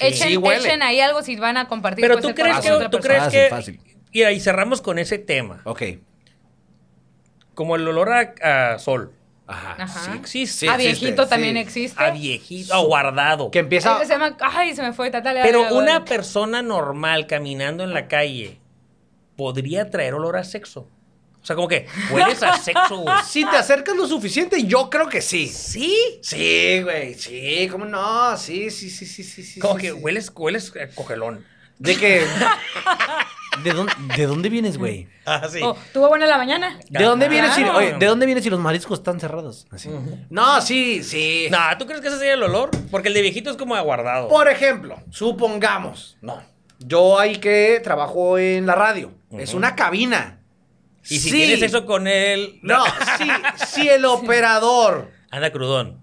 Echen, sí huele. echen ahí algo si van a compartir. Pero pues, tú crees que, de otra tú persona. crees Fácil, que, fácil. y ahí cerramos con ese tema. Ok. Como el olor a, a sol. Ajá. Ajá. Sí existe. Sí a existe, viejito sí. también existe. A viejito, a guardado. Que empieza. Ese se llama, ay, se me fue, tata, le- Pero una persona normal caminando en la calle podría traer olor a sexo. O sea, como que hueles a sexo, güey. (laughs) Si te acercas lo suficiente, yo creo que sí. Sí. Sí, güey. Sí, ¿cómo no? Sí, sí, sí, sí, sí. sí Como sí, que sí. hueles, hueles a cogelón. De que. ¿De dónde, ¿De dónde vienes, güey? Ah, sí. Oh, ¿Tuvo buena la mañana? ¿De dónde vienes si, oye, ¿De dónde vienes si los mariscos están cerrados? Así. No, sí, sí. No, ¿tú crees que ese sería el olor? Porque el de viejito es como aguardado. Por ejemplo, supongamos, no. Yo ahí que trabajo en la radio. Es una cabina. Y si Sí. tienes sexo con él. No, sí, si el (laughs) operador Anda crudón.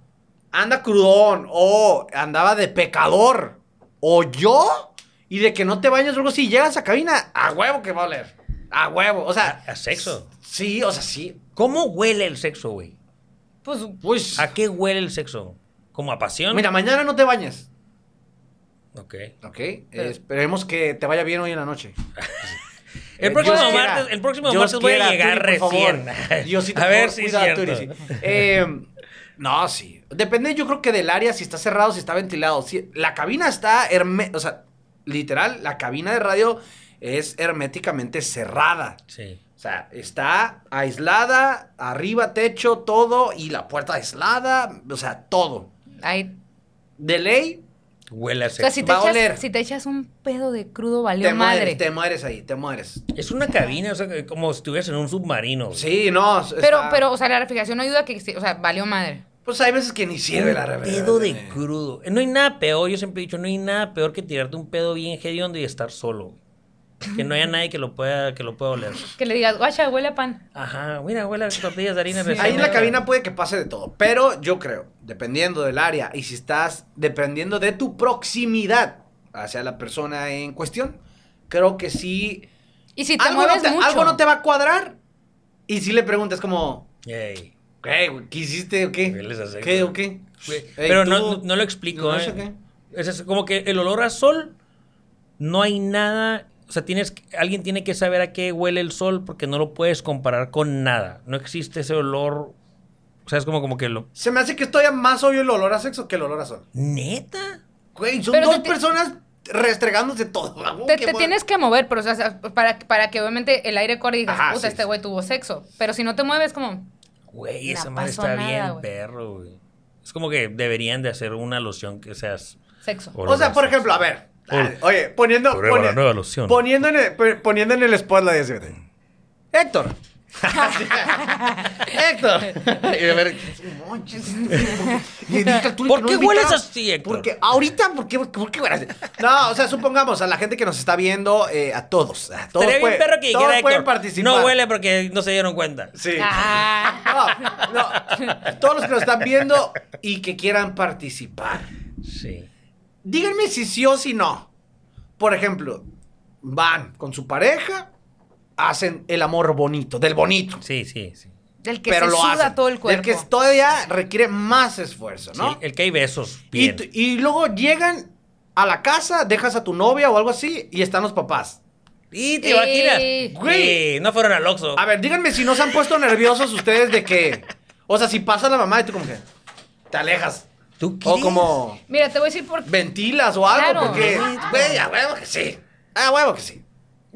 anda crudón o andaba de pecador o yo y de que no te bañas luego si llegas a cabina, a huevo que va a oler. A huevo, o sea, A, a sexo. sí, o sea, sí. ¿Cómo huele el sexo, güey? Pues, Pues ¿A qué huele el sexo? ¿Como a pasión? mira, mañana no te bañes, Ok. ¿ok? Eh, esperemos que te vaya bien hoy en la noche. (laughs) El Eh, próximo Dios quiera. martes, el próximo Dios martes voy a llegar Turi, por recién. favor. (laughs) Diosito, a por ver si. Turi, sí. Eh, no, sí. Depende, yo creo que del área, si está cerrado, si está ventilado. Si, la cabina está hermética, o sea, literal, la cabina de radio es herméticamente cerrada. Sí. O sea, está aislada, arriba techo, todo, y la puerta aislada, o sea, todo. ahí, De ley, Huele a O sea, si sexo. te, Va a oler. echas, si te echas un pedo de crudo, valió Te madre. mueres, te mueres ahí, te mueres. Es una cabina, o sea, que como si estuvieras en un submarino. Sí, no. Pero, pero, o sea, la refrigeración no ayuda a que, o sea, valió madre. Pues hay veces que ni sirve la Un refrigeración. pedo de crudo. No hay nada peor, yo siempre he dicho, no hay nada peor que tirarte un pedo bien hediondo y estar solo. Que no haya (laughs) nadie que lo pueda, que lo pueda oler. Que le digas, guacha, huele a pan. Ajá, mira, huele a tortillas de harina Sí. Ahí en la cabina puede que pase de todo, pero yo creo, dependiendo del área y si estás dependiendo de tu proximidad hacia la persona en cuestión, creo que sí Y si te algo, no mueves te, mucho. algo no te va a cuadrar y si le preguntas como, Ey, ¿qué, güey? ¿Qué hiciste o qué? Sexo. ¿Qué o qué? güey. Ey, Pero tú- no, no lo explico, no ¿eh? sé qué. Es, es como que el olor a sol, no hay nada. O sea, tienes, que- alguien tiene que saber a qué huele el sol porque no lo puedes comparar con nada. No existe ese olor. O sea, es como, como que lo. Se me hace que estoy más obvio el olor a sexo que el olor a sol. ¿Neta? Güey, son Pero dos te- personas restregándose todo. Te, que te bueno. tienes que mover, pero o sea, para, para que obviamente el aire corra y digas, Ajá, puta, sí, este sí. güey tuvo sexo. Pero si no te mueves, como, Güey, esa madre está nada, bien perro, güey. Es como que deberían de hacer una loción que seas... sexo. O sea, por ejemplo, a ver. Por- ah, Oye, poniendo. La nueva loción. Poniendo en el, poniendo en el spotlight ese. Héctor. Héctor. (laughs) Y a ver, ¿Por qué hueles así, Héctor? Porque ahorita, ¿por qué, por qué hueles? No, o sea, supongamos a la gente que nos está viendo, eh, a todos. A todos bien puede- perro que todos dijera pueden Héctor, participar. No huele porque no se dieron cuenta. Sí. Ah. No, no. Todos los que nos están viendo y que quieran participar. Sí. Díganme si sí o si no. Por ejemplo, van con su pareja, hacen el amor bonito, del bonito. Sí, sí, sí. Del que pero se lo suda hacen. todo el cuerpo. Del que todavía requiere más esfuerzo, Sí, ¿no? el, el que hay besos, y, bien. y luego llegan a la casa, dejas a tu novia o algo así y están los papás. Y te Sí. imaginas. Güey. Sí, no fueron al Oxxo. A ver, díganme si no se han puesto nerviosos ustedes de que... O sea, si pasa la mamá y tú como que te alejas. ¿Tú O crees? como Mira, te voy a decir por ventilas o algo, Claro. porque... Güey, a huevo que sí. A huevo que sí.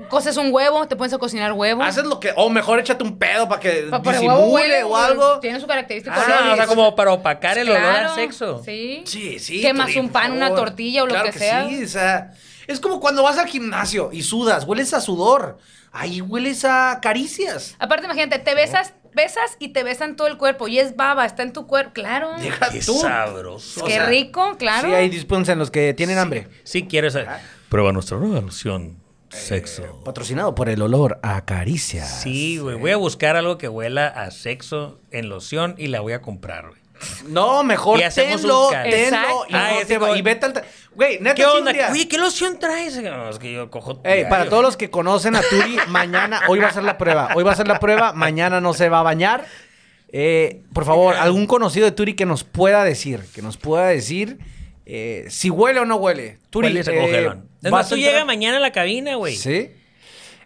Coces un huevo, te pones a cocinar huevo. Haces lo que. O mejor échate un pedo para que Pa- disimule huevo huele, o algo. Tiene su característica. Ah, olor. o sea, como para opacar el olor Claro, al sexo. Sí. Sí, sí. Quemas un pan, una tortilla o lo que sea. Sí, o sea. Es como cuando vas al gimnasio y sudas, hueles a sudor. Ahí hueles a caricias. Aparte, imagínate, te besas, besas y te besan todo el cuerpo. Y es baba, está en tu cuerpo. Claro. Deja Qué tú. sabroso. O Qué sea, rico, claro. Sí, ahí dispensen los que tienen hambre. Sí quiero esa. Prueba nuestra nueva loción. Sexo. Patrocinado por el olor a caricias. Sí, güey. Voy a buscar algo que huela a sexo en loción y la voy a comprar, güey. No, mejor Y hacemos tenlo, tenlo y, Ah, no te va- y vete al... Güey, neta, ¿Qué onda? ¿qué loción traes? No, es que yo cojo. Ey, para todos los que conocen a Turi, mañana, hoy va a ser la prueba. Hoy va a ser la prueba, mañana no se va a bañar. Eh, por favor, algún conocido de Turi que nos pueda decir, que nos pueda decir eh, si huele o no huele. Turi, Huele eh. Es ¿vas más, tú a entrar? llega mañana a la cabina, güey. ¿Sí?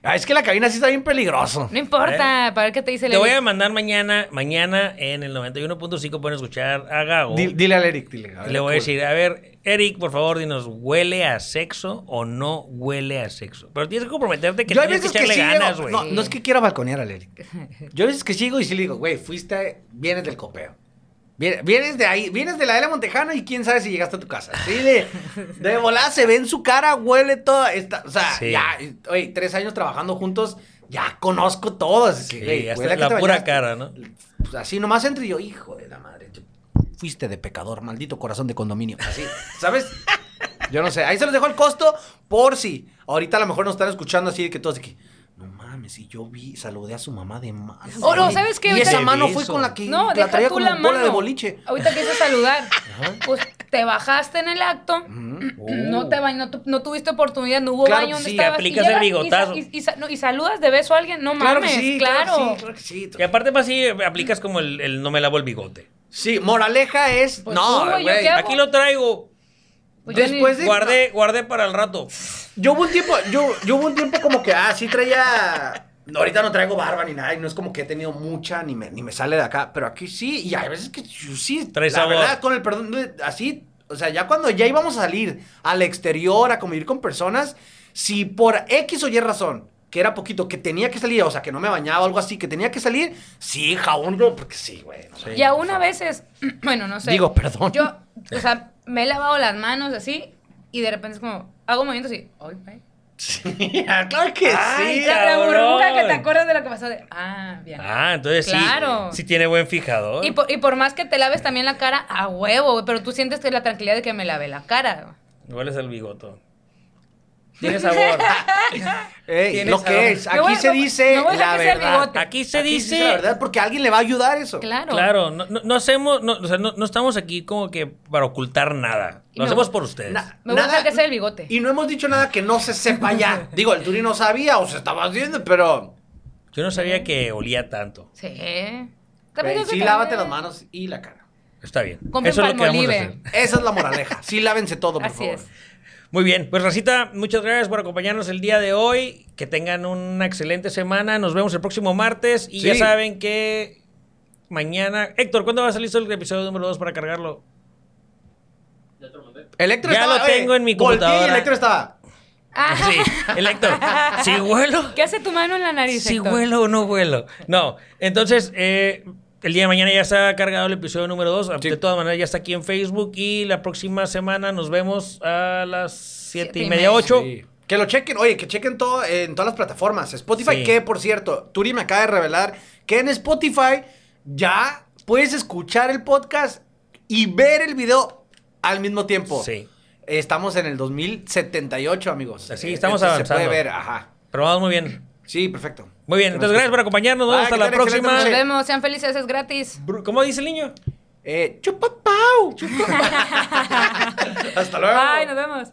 Ah, es que la cabina sí está bien peligroso. No importa, para ver qué te dice el Te voy a mandar mañana, mañana en el 91.5 pueden escuchar a Gago. Dile, dile al Eric, dile. Y le voy a decir, a ver, Eric, por favor, dinos, ¿huele a sexo o no huele a sexo? Pero tienes que comprometerte que Yo tienes que veces que echarle sí ganas, güey. no, no es que quiera balconear al Eric. (laughs) Yo a veces que sigo y sí le digo, güey, fuiste, vienes del copeo. Vienes, de ahí, vienes de la de Montejano y quién sabe si llegaste a tu casa. Sí, de, de volada se ve en su cara, huele todo. Está, o sea, Sí. ya, oye, tres años trabajando juntos, ya conozco todo. así que, Sí, güey, hasta la pura bañaste. cara, ¿no? Pues así nomás entro y yo, hijo de la madre, fuiste de pecador, maldito corazón de condominio. Así, ¿sabes? Yo no sé, ahí se los dejo el costo por si. Ahorita a lo mejor nos están escuchando así de que todos no mames, y yo vi, saludé a su mamá de mano. Oh, no, ¿sabes qué? Y esa mano fue con la que No, la deja traía tú como la bola mano. de boliche. Ahorita que hice saludar, pues te bajaste en el acto, Uh. no te bañó, no, no tuviste oportunidad, no hubo Claro baño donde sí, estabas. y aplicas el llegas y sa- bigotazo. Y, no, y saludas de beso a alguien, no Claro mames, que sí, claro. sí, claro que sí. Y aparte, más si aplicas como el, el no me lavo el bigote. Sí, moraleja es. Pues no, güey. Aquí lo traigo. Pues Después de- Guardé, guardé para el rato. Yo hubo un tiempo, yo, yo hubo un tiempo como que, ah, sí traía. no, ahorita no traigo barba ni nada, y no es como que he tenido mucha, ni me, ni me sale de acá, pero aquí sí, y hay veces que yo sí, Trae la sabor. verdad, con el perdón, así, o sea, ya cuando ya íbamos a salir al exterior a convivir con personas, si por X o Y razón, que era poquito, que tenía que salir, o sea, que no me bañaba o algo así, que tenía que salir, sí, jabón, porque sí, güey. no, Sí. Y aún a veces, (clears throat) bueno, no sé. Digo, perdón. Yo, o sea, me he lavado las manos así y de repente es como, hago movimientos y, ay, güey. claro que Ay, sí. La, burbuja que te acuerdas de lo que pasó de, ah, bien. Ah, entonces Claro. sí. Sí tiene buen fijador. Y por, y por más que te laves también la cara, a huevo, güey, pero tú sientes que la tranquilidad de que me lave la cara. Igual es el bigoto. Tiene sabor. (laughs) Ey, Tiene lo sabor. que es. Aquí se no- dice a la verdad. Aquí se Aquí dice. la verdad porque a alguien le va a ayudar eso. Claro. Claro, no, no, no hacemos, no, o sea, no, no estamos aquí como que para ocultar nada. Lo No. hacemos por ustedes. Na- Me voy a dejar que sea el bigote. Y no hemos dicho nada que no se sepa ya. (laughs) Digo, el Turi no sabía o se estaba haciendo, pero. Yo no sabía que olía tanto. Sí. También sí, lávate te- las manos y la cara. Está bien. Compren Eso es lo que vamos a hacer. Esa es la moraleja. Sí, lávense todo, por Así favor. es. Muy bien, pues Racita, muchas gracias por acompañarnos el día de hoy. Que tengan una excelente semana. Nos vemos el próximo martes. Y Sí. ya saben que mañana. Héctor, ¿cuándo va a salir el episodio número 2 para cargarlo? Electro Ya estaba, lo tengo en mi volteé y computadora. Electro estaba. Ah, Sí, el Héctor. ¿Sí huelo? ¿Qué hace tu mano en la nariz? ¿Sí Héctor? huelo o no huelo? No, entonces, eh, el día de mañana ya está cargado el episodio número 2. Sí. De todas maneras, ya está aquí en Facebook. Y la próxima semana nos vemos a las 7 Siete y y media, media. 8. Sí. Que lo chequen, oye, que chequen todo en todas las plataformas. Spotify, Sí. que por cierto, Turi me acaba de revelar que en Spotify ya puedes escuchar el podcast y ver el video al mismo tiempo. Sí. Estamos en el 2078, amigos. Sí, Eh, estamos entonces Se avanzando. puede ver, ajá. Pero vamos muy bien. Sí, perfecto. Muy bien, entonces gracias por acompañarnos. Nos vemos Bye, hasta la próxima. Nos vemos, sean felices, es gratis. ¿Cómo dice el niño? Eh, chupa pau. (laughs) Hasta luego. Bye, nos vemos.